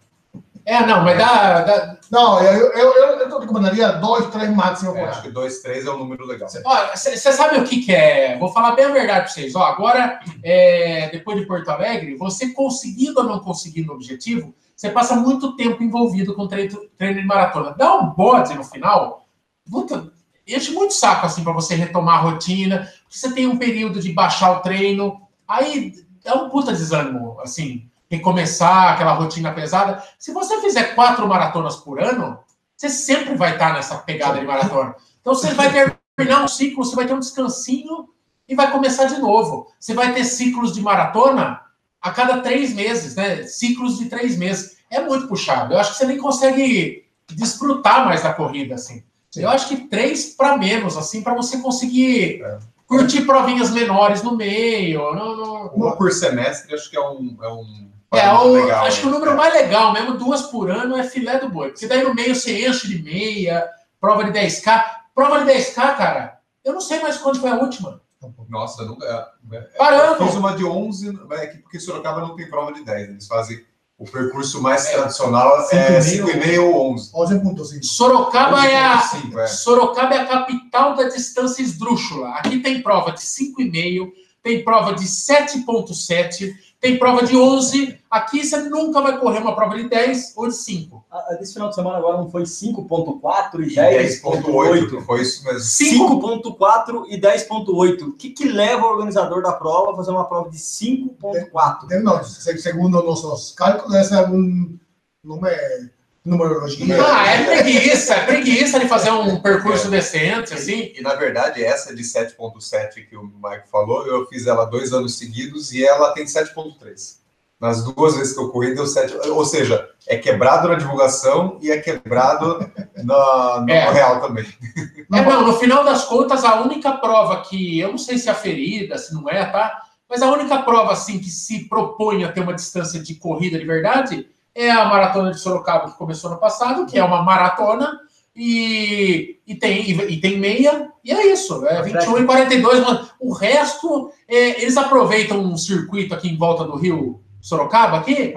É, não, mas dá. dá... Não, eu, eu, eu, eu recomendaria dois, três máximo é, Acho que dois, três é um número legal. Você sabe o que, que, é? Vou falar bem a verdade para vocês. Ó, agora, é, depois de Porto Alegre, você conseguindo ou não conseguindo o objetivo, você passa muito tempo envolvido com treino, treino de maratona. Dá um bode no final, puta, enche muito saco assim para você retomar a rotina, você tem um período de baixar o treino, aí é um puta desânimo, assim recomeçar aquela rotina pesada. Se você fizer quatro maratonas por ano, você sempre vai estar nessa pegada de maratona. Então você vai terminar um ciclo, você vai ter um descansinho e vai começar de novo. Você vai ter ciclos de maratona a cada três meses, né? Ciclos de três meses. É muito puxado. Eu acho que você nem consegue desfrutar mais da corrida, assim. Sim. Eu acho que três para menos, assim, para você conseguir é. Curtir provinhas menores no meio. Não, não... Uma por semestre, acho que é um. É, um É, o- legal, acho que o né? número mais legal mesmo, duas por ano, é filé do boi. Porque daí no meio você enche de meia, prova de 10K. Prova de 10K, cara, eu não sei mais quando foi a última. Nossa, nunca. é, é, Paramos. Eu fiz uma de 11, é que porque Sorocaba não tem prova de 10. Eles fazem o percurso mais tradicional é 5,5 ou 11. 11.5. Sorocaba é a, 11,5, é. Sorocaba é a capital da distância esdrúxula. Aqui tem prova de 5,5, tem prova de 7,7, tem prova de 11. Aqui você nunca vai correr uma prova de 10 ou de 5. Ah, Desse final de semana agora não foi 5.4 e 10,8. 10.8. Foi isso mesmo. 5.4 e 10.8. O que, que leva o organizador da prova a fazer uma prova de 5.4? Não, se- segundo nossos cálculos, esse é algum número, numerologia. Ah, é preguiça, é preguiça de fazer um percurso decente, assim. E na verdade, essa de 7,7 que o Mike falou, eu fiz ela dois anos seguidos e ela tem 7,3. Nas duas vezes que eu corri, deu 7. Ou seja, é quebrado na divulgação e é quebrado na, no É. real também. É, não, no final das contas, a única prova que, eu não sei se é aferida, se não é, tá? Mas a única prova, assim, que se propõe a ter uma distância de corrida de verdade é a Maratona de Sorocaba, que começou no passado, que é uma maratona, e, e, tem, e, tem meia, e é isso, é 21 e 42, mas o resto, é, eles aproveitam um circuito aqui em volta do Rio Sorocaba, aqui,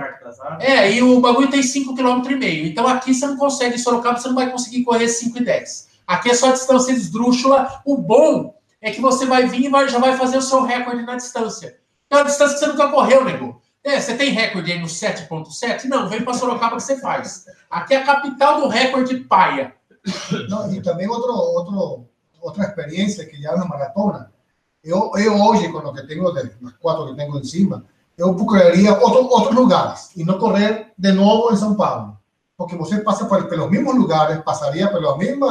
é, e o bagulho tem 5,5 km. Então aqui você não consegue, em Sorocaba, você não vai conseguir correr 5 e 10. Aqui é só distância esdrúxula. O bom é que você vai vir e vai- já vai fazer o seu recorde na distância. É uma distância que você nunca correu, nego. É, você tem recorde aí no 7.7? Não, vem para Sorocaba que você faz. Aqui é a capital do recorde paia. Não, e também outro, outro, outra experiência que já na maratona, eu, eu hoje, com o que tenho, de, las quatro que tenho em cima, eu procuraria outro, outros lugares e não correr de novo em São Paulo. Porque você passa pelos mesmos lugares, passaria pelos mesmos,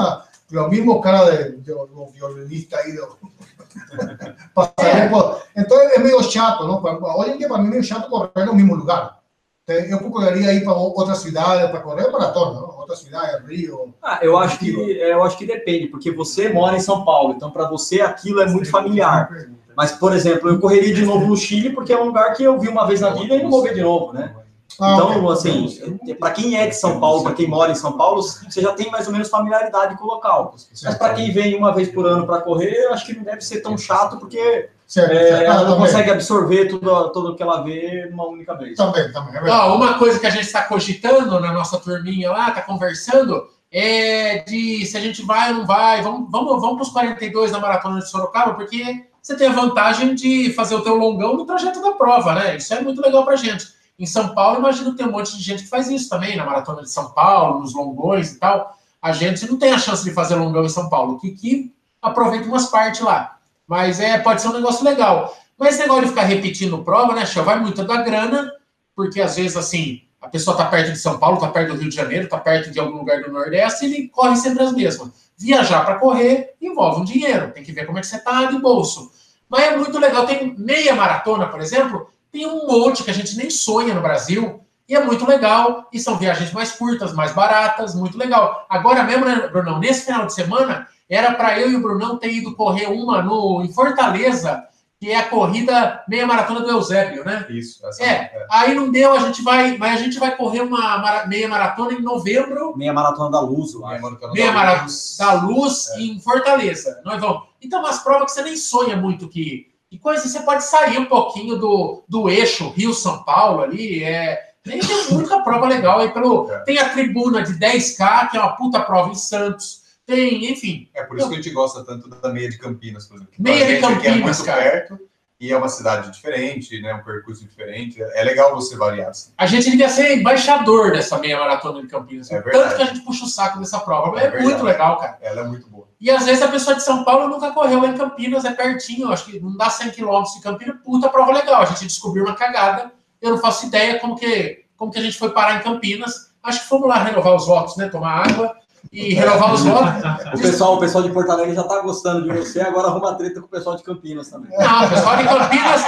pelos mesmos cara de, de, do violinista passaria por, então é meio chato, não? Hoje em dia, para mim, é meio chato correr no mesmo lugar. Então, Eu procuraria ir para outra cidade para correr maratona, não? outra cidade, Rio. Ah, eu acho que é, eu acho que depende, porque você mora em São Paulo, então para você aquilo é muito familiar. Mas, por exemplo, eu correria de novo no Chile porque é um lugar que eu vi uma vez na vida e não vou ver de novo, né? Ah, Então, assim, para quem é de São Paulo, para quem mora em São Paulo, você já tem mais ou menos familiaridade com o local. Mas para quem vem uma vez por ano para correr, eu acho que não deve ser tão chato, porque Certo, é, certo. ela Ah, não também, consegue absorver tudo, tudo que ela vê numa única vez. Também, também, é. Ó, uma coisa que a gente está cogitando na nossa turminha lá, tá conversando, é de se a gente vai ou não vai. Vamos, vamos, vamos para os 42 na Maratona de Sorocaba, porque você tem a vantagem de fazer o teu longão no trajeto da prova, né? Isso é muito legal pra gente. Em São Paulo, imagino que tem um monte de gente que faz isso também, na Maratona de São Paulo, nos longões e tal. A gente não tem a chance de fazer longão em São Paulo. Que, aproveita umas partes lá. Mas é, pode ser um negócio legal. Mas esse negócio de ficar repetindo prova, né, Chão? Vai muito da grana, porque às vezes, assim, a pessoa tá perto de São Paulo, tá perto do Rio de Janeiro, tá perto de algum lugar do Nordeste, e ele corre sempre as mesmas. Viajar para correr envolve um dinheiro, tem que ver como é que você tá de bolso. Mas é muito legal. Tem meia maratona, por exemplo, tem um monte que a gente nem sonha no Brasil, e é muito legal. E são viagens mais curtas, mais baratas, muito legal. Agora mesmo, né, Brunão, nesse final de semana, era para eu e o Brunão ter ido correr uma no, em Fortaleza, que é a corrida meia maratona do Eusébio, né? Isso. Essa, É. Aí não deu, a gente vai, mas a gente vai correr uma mara- meia maratona em novembro, Meia maratona da Luz, eu Meia maratona meia da maratona Luz. da Luz em Fortaleza. Nós vamos. Então, umas provas que você nem sonha muito que. E coisa assim, você pode sair um pouquinho do, do eixo Rio-São Paulo ali. É, tem, muita prova legal aí pelo. É. Tem a tribuna de 10K, que é uma puta prova em Santos. Tem, enfim. É por isso que a gente gosta tanto da meia de Campinas, por exemplo. Meia de é Campinas, muito cara. perto e é uma cidade diferente, né? Um percurso diferente. É legal você variar. Assim. A gente devia ser embaixador dessa meia maratona de Campinas. É Tanto verdade. que a gente puxa o saco dessa prova. É É, muito legal, cara. Ela é muito boa. E às vezes a pessoa de São Paulo nunca correu em Campinas, é pertinho, acho que não dá 100 quilômetros de Campinas, puta prova legal. A gente descobriu uma cagada, eu não faço ideia como que, como que a gente foi parar em Campinas. Acho que fomos lá renovar os votos, né? Tomar água e renovar os votos. O pessoal, o pessoal de Porto Alegre já tá gostando de você, agora arruma treta com o pessoal de Campinas também. Não, o pessoal de Campinas,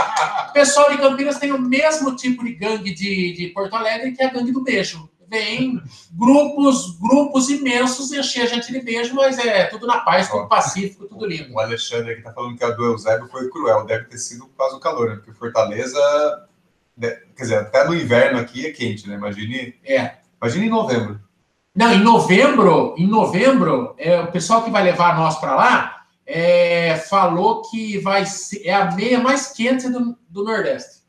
pessoal de Campinas tem o mesmo tipo de gangue de, de Porto Alegre que é a gangue do beijo. vem grupos, grupos imensos encher a gente de beijo, mas é tudo na paz, tudo pacífico, tudo lindo. O Alexandre aqui tá falando que a do Eusébio foi cruel, deve ter sido por causa do calor, né? Porque Fortaleza, né, quer dizer, até no inverno aqui é quente, né? Imagine, É. imagine em novembro. Não, em novembro, em novembro, é, o pessoal que vai levar nós para lá é, falou que vai ser é a meia mais quente do, do Nordeste.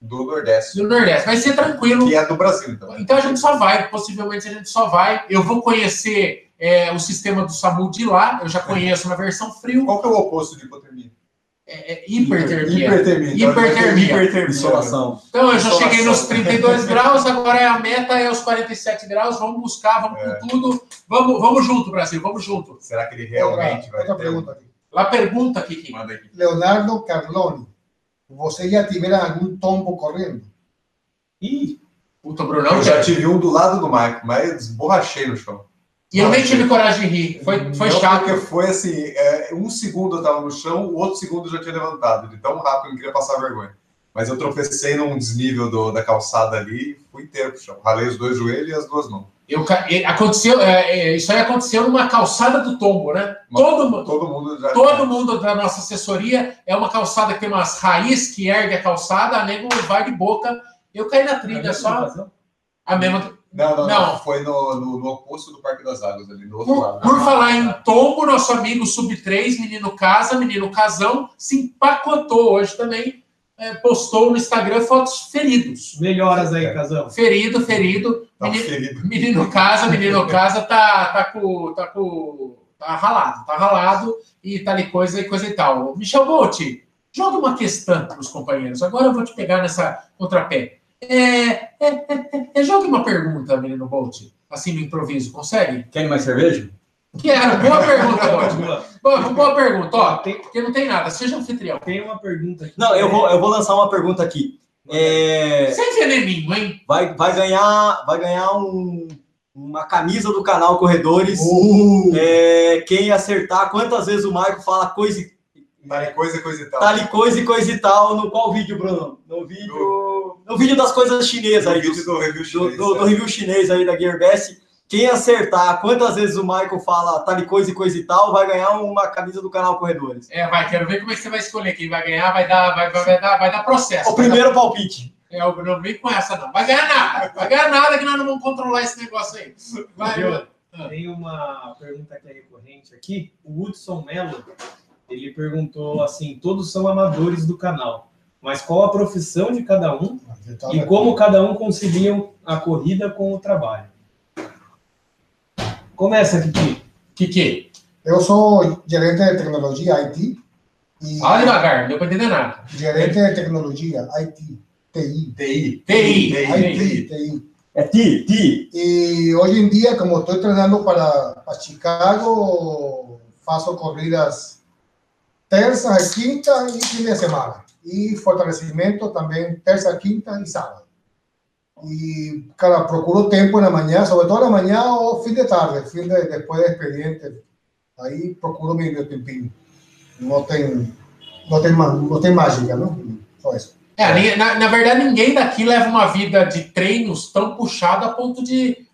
Do Nordeste, Do Nordeste. Vai ser tranquilo. que é do Brasil, então. Então a gente só vai, possivelmente a gente só vai. Eu vou conhecer é, o sistema do SAMU de lá, eu já conheço na versão frio. Qual que é o oposto de hipotermia? É, é hipertermia. Hipertermia. Então, Hipertermia. hipertermia. Insolação. Então eu já Insolação. cheguei nos 32 graus, agora a meta é os 47 graus. Vamos buscar, vamos É. com tudo. Vamos, vamos junto, Brasil, vamos junto. Será que ele realmente vai Outra ter? pergunta aqui. Lá pergunta, Kiki. Manda aqui. Leonardo Carloni. Você já tiveram algum tombo correndo? Ih, Puta, Brunão. Eu já tive um do lado do Michael, mas desborrachei no chão. E eu nem tive coragem de rir. Foi, foi Não, chato. Porque foi assim, é, um segundo eu tava no chão, o outro segundo eu já tinha levantado. De tão rápido eu não queria passar vergonha. Mas eu tropecei num desnível do- da calçada ali e fui inteiro pro chão. Ralei os dois joelhos e as duas mãos. Eu, aconteceu, é, é, isso aí aconteceu numa calçada do tombo, né? Todo, mu- Todo mundo já. todo mundo da nossa assessoria é uma calçada que tem umas raízes que ergue a calçada, a nego vai de boca. Eu caí na trilha só. A mesma. Não, não, não, Não. Foi no, no, no oposto do Parque das Águas, ali, do outro Por, lado. por falar em tombo, nosso amigo Sub-3, menino casa, menino casão, se empacotou hoje também. é, postou no Instagram fotos feridos. melhoras aí, Casão. Ferido, ferido. Tá Menino, ferido. menino casa, menino casa tá, tá com. tá com. tá ralado, tá ralado e tá ali coisa e coisa e tal. Michel Bolt, joga uma questão para os companheiros. Agora eu vou te pegar nessa contrapé. É, é, é, é, jogue uma pergunta, menino Bolt, assim no improviso, consegue? Querem mais cerveja? Quero, boa pergunta, Bolt. Boa. Boa, boa pergunta, ó, Tem, porque não tem nada, seja anfitrião. tem uma pergunta aqui. Não, eu vou, eu vou lançar uma pergunta aqui. É, Sem veneninho, hein? vai, vai ganhar, vai ganhar um- uma camisa do canal Corredores. Uh, É, quem acertar, quantas vezes o Marco fala coisa, e- Tá ali coisa, coisa e tal. tá ali coisa e coisa e tal, no qual vídeo, Bruno? No vídeo. No vídeo das coisas chinesas No aí, vídeo dos- do review chinês. do, do né? review chinês aí da Gearbest. Quem acertar quantas vezes o Michael fala tal e coisa e coisa e tal, vai ganhar uma camisa do canal Corredores. É, vai, quero ver como é que você vai escolher. Quem vai ganhar vai dar, vai, vai, vai dar, vai dar processo. O vai dar- primeiro palpite. É, o não vem com essa, não. Vai ganhar nada. Vai ganhar nada que nós não vamos controlar esse negócio aí. Vai. Tem uma pergunta que é recorrente aqui. O Hudson Mello, ele perguntou assim: todos são amadores do canal, mas qual a profissão de cada um e como cada um conciliam a corrida com o trabalho? Começa, Kiki. Kiki, Eu sou gerente de tecnologia IT e fala devagar, não deu pra entender nada. gerente de tecnologia IT, TI, TI. TI. IT, TI. É Ti, Ti. Y hoy en día, como estoy entrenando para, para Chicago, faço corridas terça, quinta y fin de semana. Y fortalecimiento también terça, quinta y sábado. Y, cara, procuro tiempo en la mañana, sobre todo en la mañana o fin de tarde, fin de, después de expediente. Ahí procuro mi tiempinho. No tem, no tem, no tem mágica, ¿no? Só eso. É, na, na verdade, ninguém daqui leva uma vida de treinos tão puxada a ponto de,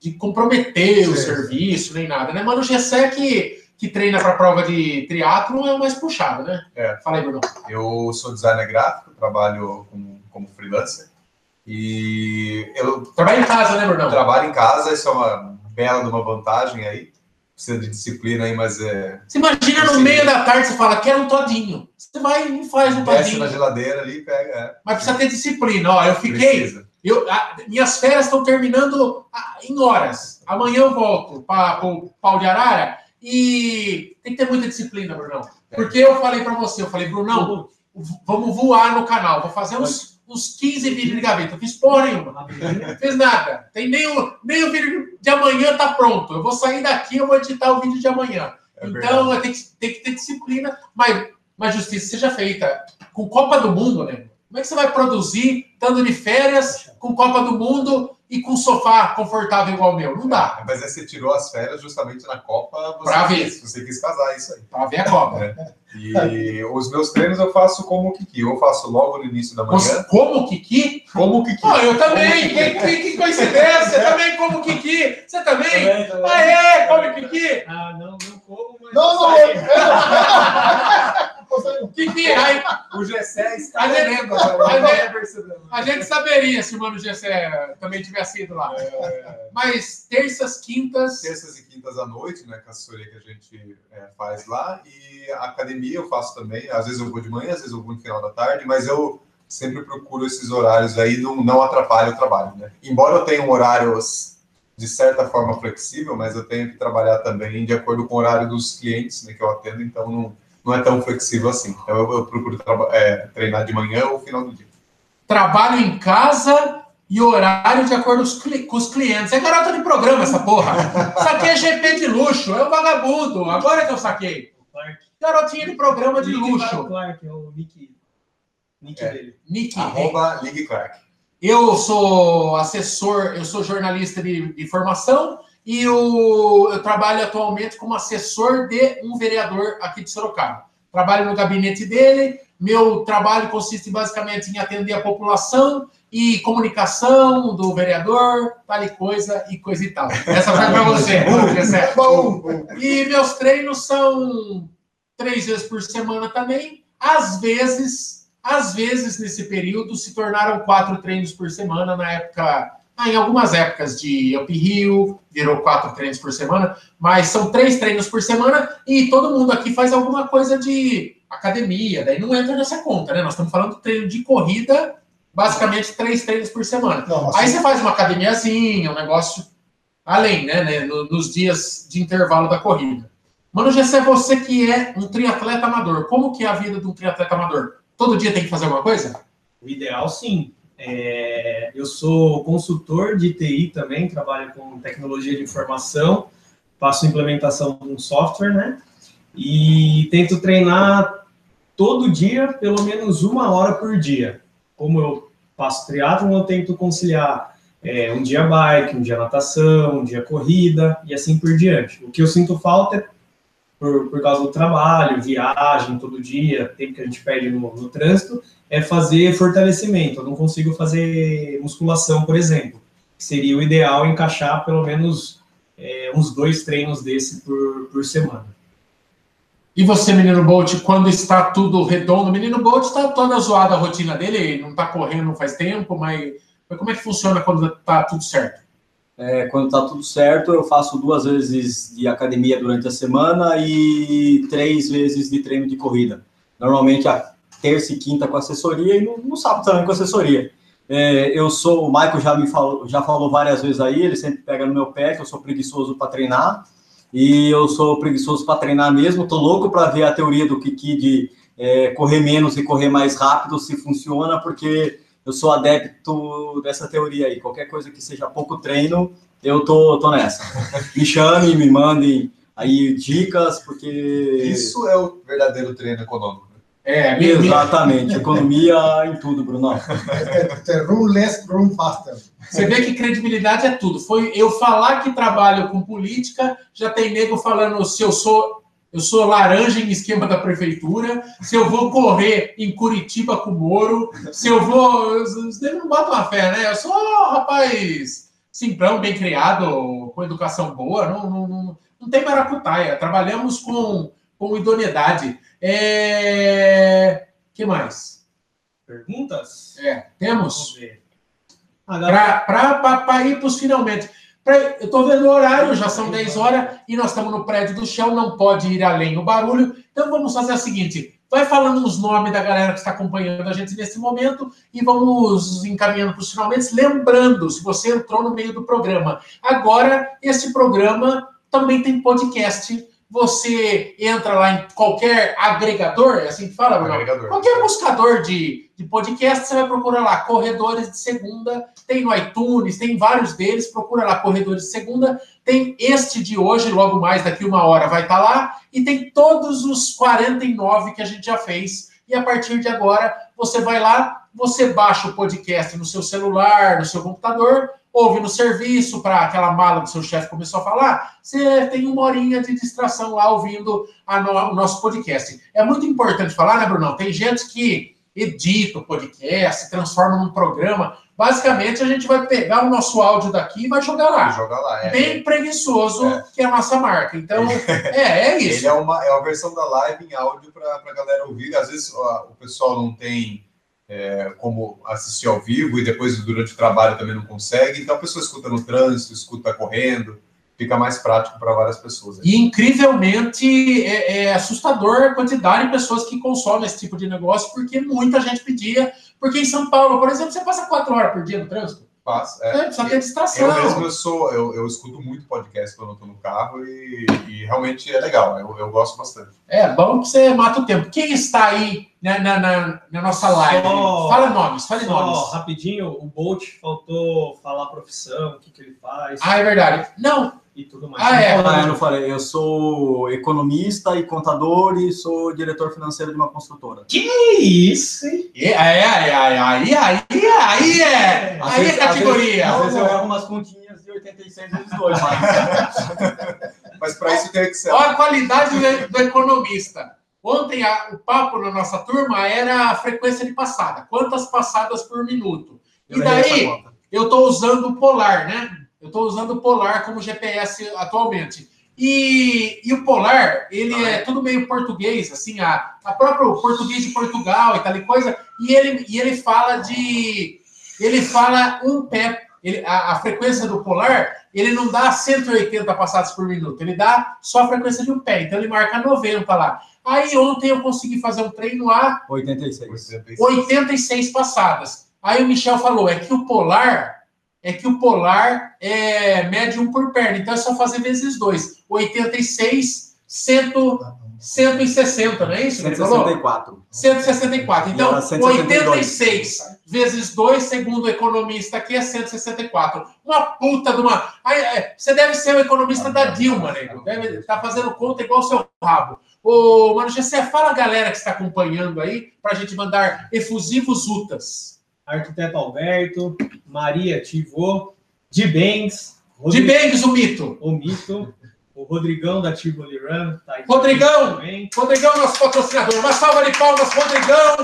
de comprometer o Sim. serviço, nem nada, né? Mano, o Gessé que, que treina para prova de triatlo é o mais puxado, né? É. Fala aí, Bruno. Eu sou designer gráfico, trabalho como, como freelancer. E eu Trabalha em casa, né, Brunão? trabalho em casa, isso é uma bela de uma vantagem aí. Precisa de disciplina aí, mas é. Você imagina no meio da tarde, você fala, quero um todinho. Você vai e faz um Desce todinho. na geladeira ali pega. É, Mas precisa ter disciplina. Ó, eu fiquei. precisa. Eu, a- minhas férias estão terminando em horas. Amanhã eu volto para o pau de arara e tem que ter muita disciplina, Brunão. Porque eu falei para você, eu falei, Brunão, vamos voar no canal. Vou fazer uns, uns 15 vídeos de gaveta. Não fiz porra nenhuma. Não fiz nada. Tem nem o, nem o vídeo de amanhã tá pronto. Eu vou sair daqui, eu vou editar o vídeo de amanhã. É então, tem que, tem que ter disciplina, mas, mas justiça seja feita. Com Copa do Mundo, né? Como é que você vai produzir estando de férias, com Copa do Mundo e com sofá confortável igual o meu? Não dá. Mas aí você tirou as férias justamente na Copa. Você Pra ver. quis- Você quis casar isso aí. Pra ver a Copa. É. E os meus treinos eu faço como o Kiki. Eu faço logo no início da manhã, Você- Como o Kiki? como o Kiki. Pô, eu também. Que, que, que coincidência. Você também como o Kiki. Você também? Também, também. Ah, é? Come o Kiki? Ah, não, não como, mas. Não, não, sai. eu- Você- Kiki, aí O Gessé está A agora. a a gente saberia se o Mano Gessé também tivesse ido lá. Mas terças, quintas. Terças e quintas à noite, né? Com a assessoria que a gente é, faz lá. E a academia eu faço também. Às vezes eu vou de manhã, às vezes eu vou no final da tarde, mas eu sempre procuro esses horários aí, não, não atrapalha o trabalho, né? Embora eu tenha um horário de certa forma flexível, mas eu tenho que trabalhar também de acordo com o horário dos clientes né, que eu atendo, então não, não é tão flexível assim. Então eu, eu procuro é, treinar de manhã ou final do dia. Trabalho em casa e horário de acordo com os clientes. É garota de programa essa porra. Isso aqui é GP de luxo. É um vagabundo. Agora que eu saquei. Garotinha de programa de luxo. Clark, é o nick, nick É. dele. Nick. Arroba Ligue Clark. Eu sou assessor, eu sou jornalista de, de formação e eu, eu trabalho atualmente como assessor de um vereador aqui de Sorocaba. Trabalho no gabinete dele. Meu trabalho consiste basicamente em atender a população e comunicação do vereador, tal e coisa e coisa e tal. Essa vai para você, Gessé. Bom, E meus treinos são três vezes por semana também. Às vezes, às vezes nesse período se tornaram quatro treinos por semana na época, ah, em algumas épocas de Up Hill, virou quatro treinos por semana, mas são três treinos por semana e todo mundo aqui faz alguma coisa de academia, daí não entra nessa conta, né? Nós estamos falando de treino de corrida, basicamente três treinos por semana. não, Aí você faz uma academiazinha, um negócio além, né, né, no- nos dias de intervalo da corrida. Mano, Gessé, você que é um triatleta amador, como que é a vida de um triatleta amador? Todo dia tem que fazer alguma coisa? O ideal, sim. É, eu sou consultor de TI também, trabalho com tecnologia de informação, faço implementação de um software, né? E tento treinar todo dia, pelo menos uma hora por dia. Como eu faço triatlon, eu tento conciliar é, um dia bike, um dia natação, um dia corrida e assim por diante. O que eu sinto falta é por, por causa do trabalho, viagem todo dia, tempo que a gente perde no, no trânsito, é fazer fortalecimento. Eu não consigo fazer musculação, por exemplo. Seria o ideal encaixar pelo menos é, uns dois treinos desse por, por semana. E você, menino Bolt, quando está tudo redondo, o menino Bolt está toda zoada a rotina dele, ele não está correndo faz tempo, mas, mas como é que funciona quando está tudo certo? É, quando tá tudo certo, eu faço duas vezes de academia durante a semana e três vezes de treino de corrida. Normalmente a terça e quinta com assessoria e no, no sábado também com assessoria. É, eu sou, o Michael já me falou, já falou várias vezes aí, ele sempre pega no meu pé que eu sou preguiçoso para treinar e eu sou preguiçoso para treinar mesmo. Tô louco para ver a teoria do Kiki de é, correr menos e correr mais rápido se funciona, porque eu sou adepto dessa teoria aí. Qualquer coisa que seja pouco treino, eu tô, tô nessa. Me chame, me mandem aí dicas, porque. Isso é o verdadeiro treino econômico. É, me- me- Exatamente, economia em tudo, Brunão. é, é, run less, run faster. Você vê que credibilidade é tudo. Foi eu falar que trabalho com política, já tem nego falando se eu sou eu sou laranja em esquema da prefeitura, se eu vou correr em Curitiba com o Moro, se eu vou. Os não botam uma fé, né? Eu sou um rapaz simplão, bem criado, com educação boa, não, não, não, não tem maracutaia. Trabalhamos com, com idoneidade. É... que mais? Perguntas? É, temos? Ah, para ir para os finalmente. Pra- eu estou vendo o horário, já são 10 horas e nós estamos no prédio do chão, não pode ir além o barulho. Então vamos fazer o seguinte: vai falando os nomes da galera que está acompanhando a gente nesse momento e vamos encaminhando para os finalmente. Lembrando, se você entrou no meio do programa, agora esse programa também tem podcast. Você entra lá em qualquer agregador, é assim que fala, Bruno? Agregador. Qualquer buscador de, de podcast, você vai procurar lá, Corredores de Segunda, tem no iTunes, tem vários deles, procura lá, Corredores de Segunda, tem este de hoje, logo mais daqui uma hora vai estar lá, e tem todos os 49 que a gente já fez, e a partir de agora você vai lá, você baixa o podcast no seu celular, no seu computador, ouve no serviço para aquela mala que seu chefe começou a falar, você tem uma horinha de distração lá ouvindo no, o nosso podcast. É muito importante falar, né, Brunão? Tem gente que edita o podcast, transforma num programa. Basicamente, a gente vai pegar o nosso áudio daqui e vai jogar lá. Jogar lá, é. Bem preguiçoso, é. que é a nossa marca. Então, é, é isso. Ele é uma, é uma versão da live em áudio para a galera ouvir. Às vezes ó, o pessoal não tem é, como assistir ao vivo e depois durante o trabalho também não consegue. Então a pessoa escuta no trânsito, escuta correndo, fica mais prático para várias pessoas. E incrivelmente é, é, assustador a quantidade de pessoas que consomem esse tipo de negócio, porque muita gente pedia. Porque em São Paulo, por exemplo, você passa quatro horas por dia no trânsito. Passa, é. é, só tem distração. Eu mesmo eu sou, eu, eu escuto muito podcast quando eu tô no carro e, e realmente é legal, eu, eu gosto bastante. É bom que você mata o tempo. Quem está aí na, na, na, na nossa live? Só, fala nomes, fale nomes. Rapidinho, o Bolt faltou falar a profissão, o que, que ele faz. Ah, é verdade. Não, e tudo mais. Ah, é? Ah, eu não falei. Eu sou economista e contador e sou diretor financeiro de uma construtora. Que isso, hein? É, é, é, aí, aí, aí, aí é. Aí é categoria. Às vezes, eu erro umas continhas de 86 vezes 2, mas. mas para isso tem que ser. Olha a qualidade do, do economista. Ontem a, o papo na nossa turma era a frequência de passada. Quantas passadas por minuto? E daí, eu estou usando o polar, né? Eu estou usando o Polar como GPS atualmente. E, e, o Polar, ele é tudo meio português, assim, a, a próprio português de Portugal e tal e coisa, e ele, e ele fala de. Ele fala um pé. Ele, a, a, frequência do Polar, ele não dá 180 passadas por minuto, ele dá só a frequência de um pé, então ele marca 90 lá. Aí ontem eu consegui fazer um treino a 86. 86 passadas. Aí o Michel falou: é que o Polar é que o polar é mede um por perna. Então é só fazer vezes dois. 86, 100, 160, não é isso? 164. 164. Então, 86 vezes 2, segundo o economista aqui, é 164. Uma puta de uma. É, você deve ser o economista da Dilma, nego. Deve estar tá fazendo conta igual o seu rabo. Ô, Mano Gessé, fala a galera que está acompanhando aí, para a gente mandar efusivos utas. Arquiteto Alberto, Maria Tivô, de Bengs. De Bengs, o mito. O mito. O Rodrigão da Tivoli Run. Tá Rodrigão, Rodrigão, nosso patrocinador. Uma salva de palmas, Rodrigão,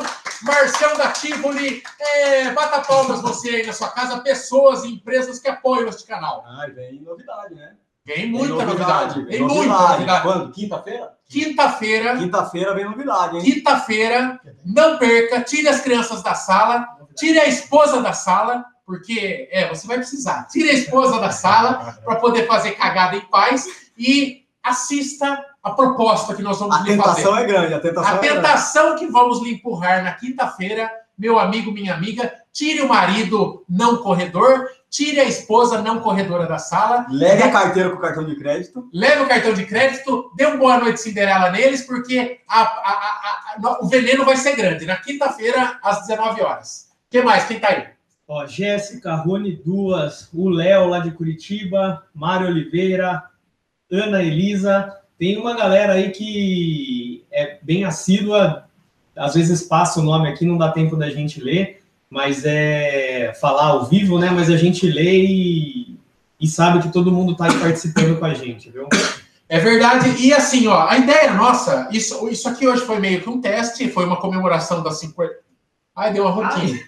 Marcião da Tivoli. É, bata palmas você aí na sua casa, pessoas e empresas que apoiam este canal. Ah, vem novidade, né? Vem muita novidade. Vem muita novidade. Quando? Quinta-feira? Quinta-feira. Quinta-feira vem novidade, hein? Quinta-feira. Não perca. Tire as crianças da sala. Tire a esposa da sala. Porque, é, você vai precisar. Tire a esposa da sala para poder fazer cagada em paz. E assista a proposta que nós vamos a lhe fazer. A tentação é grande. A tentação, a é tentação grande. que vamos lhe empurrar na quinta-feira, meu amigo, minha amiga, tire o marido não corredor tire a esposa não corredora da sala. Leve a carteira com o cartão de crédito. Leve o cartão de crédito, dê uma boa noite Cinderela neles, porque a, a, a, o veneno vai ser grande. Na quinta-feira, às 19 horas. O que mais? Quem tá aí? Ó, Jéssica, Rony Duas, o Léo lá de Curitiba, Mário Oliveira, Ana Elisa. Tem uma galera aí que é bem assídua, às vezes passa o nome aqui, não dá tempo da gente ler mas é falar ao vivo, né? Mas a gente lê e, e sabe que todo mundo está participando com a gente, viu? É verdade. E assim, ó, a ideia nossa, isso, isso aqui hoje foi meio que um teste, foi uma comemoração das 50. Ai, deu uma rotina.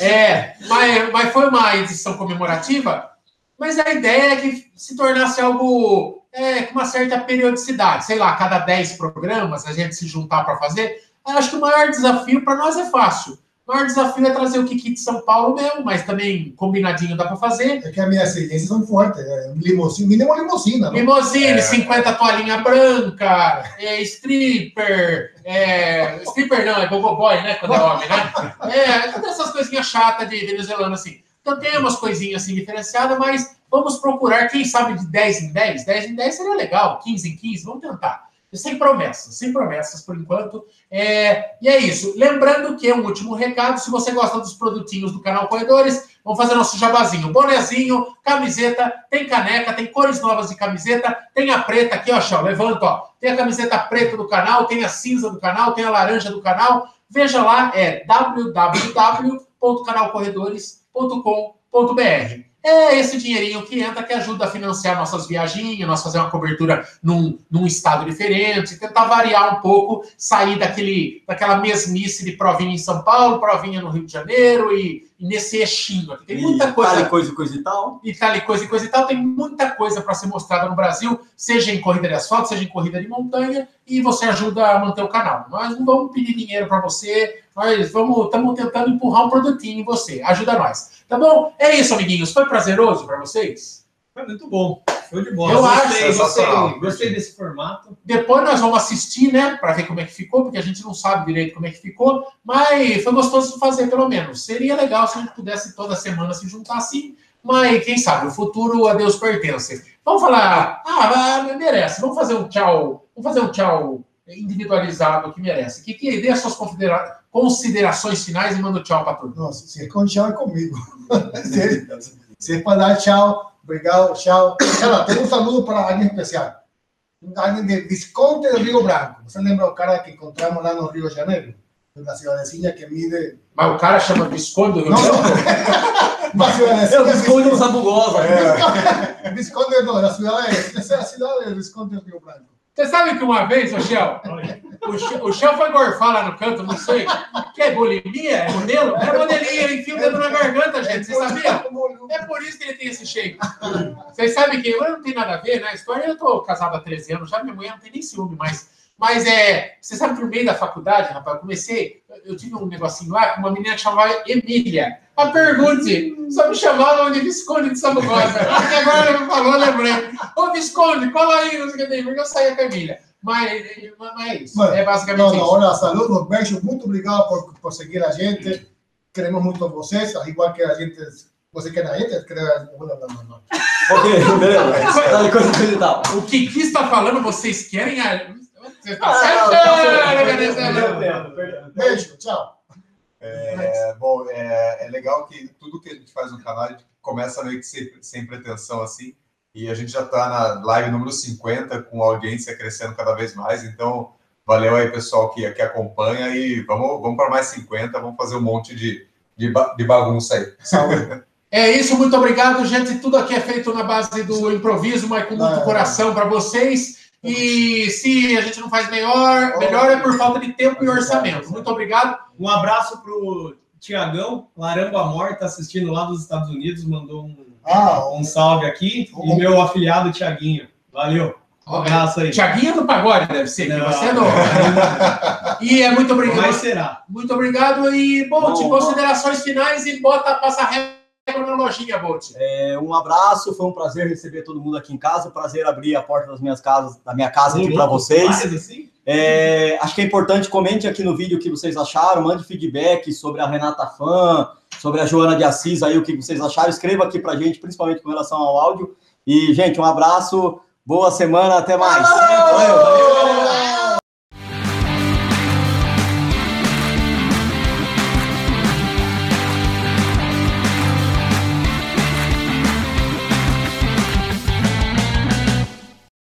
é, mas, mas foi uma edição comemorativa. Mas a ideia é que se tornasse algo é, com uma certa periodicidade. Sei lá, cada 10 programas a gente se juntar para fazer. Eu acho que o maior desafio para nós é fácil o maior desafio é trazer o Kiki de São Paulo mesmo, mas também combinadinho dá para fazer. É que as minhas tendências são fortes. É limousine, mínimo limousina. Limousine, é. 50 toalhinha branca, é, stripper, é, stripper não, é boy, né? Quando é homem, né? É, todas essas coisinhas chatas de venezuelano assim. Então tem umas coisinhas assim diferenciadas, mas vamos procurar, quem sabe, de 10 em 10. 10 em 10 seria legal, 15 em 15, vamos tentar. Sem promessas, sem promessas por enquanto. É, e é isso. Lembrando que é um último recado: se você gosta dos produtinhos do canal Corredores, vamos fazer nosso jabazinho. Bonezinho, camiseta, tem caneca, tem cores novas de camiseta, tem a preta aqui, ó, Chão, levanta, ó. Tem a camiseta preta do canal, tem a cinza do canal, tem a laranja do canal. Veja lá, é www.canalcorredores.com.br. É esse dinheirinho que entra que ajuda a financiar nossas viagens, nós fazer uma cobertura num, num estado diferente, tentar variar um pouco, sair daquele, daquela mesmice de provinha em São Paulo, provinha no Rio de Janeiro e, e nesse eixinho aqui. Tem muita e coisa. Tal e coisa e coisa e tal. E tal e coisa e coisa e tal. Tem muita coisa para ser mostrada no Brasil, seja em corrida de asfalto, seja em corrida de montanha, e você ajuda a manter o canal. Nós não vamos pedir dinheiro para você, nós vamos, estamos tentando empurrar um produtinho em você. Ajuda nós. Tá bom? É isso, amiguinhos. Foi prazeroso para vocês? Foi muito bom. Show de bola. Eu acho gostei, gostei, gostei desse formato. Depois nós vamos assistir, né, para ver como é que ficou, porque a gente não sabe direito como é que ficou, mas foi gostoso de fazer, pelo menos. Seria legal se a gente pudesse toda semana se juntar assim, mas quem sabe, o futuro a Deus pertence. Vamos falar, ah, ah, merece, vamos fazer um tchau, vamos fazer um tchau individualizado que merece. Que, que dê as suas considera- considerações finais e manda o tchau para todos. Se é com tchau é comigo. se, se é para dar tchau, obrigado, tchau. Cara, tem um saludo para alguém especial. Alguém de Visconde do Rio Branco. Você lembra o cara que encontramos lá no Rio de Janeiro? Na cidadezinha que mide. Mas o cara chama Visconde do Rio Não, de não. Janeiro. Uma cidadezinha. Eu respondo no Sabugosa. Visconde não, da cidade, essa é a cidade de Visconde do Rio Branco. Você sabe que uma vez, Shell, o o Shell foi gorfar lá no canto, não sei. Que é bulimia? É modelo? É modelinho, ele enfia o dedo na garganta, gente. Você sabia? É por isso que ele tem esse shape. Vocês sabem que eu não tenho nada a ver, né? História, eu tô casado há 13 anos, já minha mulher não tem nem ciúme mais. Mas é. Você sabe que no meio da faculdade, rapaz, eu comecei. Eu tive um negocinho lá com uma menina que chamava Emília. A pergunte, só me chamavam de Visconde de Sabugosa. Até agora ela me falou, lembrei. Ô Visconde, cola aí, não sei o que tem, porque eu saí com a Emília. Mas, mas é isso. Mano, é basicamente Não, não, isso. olha, saludos, beijos, muito obrigado por, por seguir a gente. Queremos muito vocês, al igual que a gente, você quer a gente, quer não, não, não, não. Ok, beleza. O Kiki está falando, vocês querem a. Você está Ah, certo? Beijo, tchau. É, bom, é, é legal que tudo que a gente faz no canal a gente começa meio que sem, sem pretensão assim. E a gente já está na live número 50, com a audiência crescendo cada vez mais. Então, valeu aí, pessoal, que, que acompanha. E vamos, vamos para mais 50, vamos fazer um monte de, de, de bagunça aí. Saúde. É isso, muito obrigado, gente. Tudo aqui é feito na base do improviso, mas com muito Ah, coração para vocês. E se a gente não faz melhor, melhor é por falta de tempo e orçamento. Muito obrigado. Um abraço pro Tiagão, Larango Amor, tá assistindo lá dos Estados Unidos, mandou um, Ah, um salve aqui. E meu afiliado Tiaguinho. Valeu. Um abraço aí. Tiaguinho do Pagode deve ser, que Não. você é novo. E é muito obrigado. Mas será? Muito obrigado. E, Bolt, Bom, considerações finais e bota, passa régua na lojinha, Bolt. É, um abraço, foi um prazer receber todo mundo aqui em casa, prazer abrir a porta das minhas casas, da minha casa aqui para vocês. Mais assim? É, acho que é importante, comente aqui no vídeo o que vocês acharam, mande feedback sobre a Renata Fã, sobre a Joana de Assis, aí o que vocês acharam, escreva aqui pra gente, principalmente com relação ao áudio. E, gente, um abraço, boa semana, até mais. Valeu, valeu.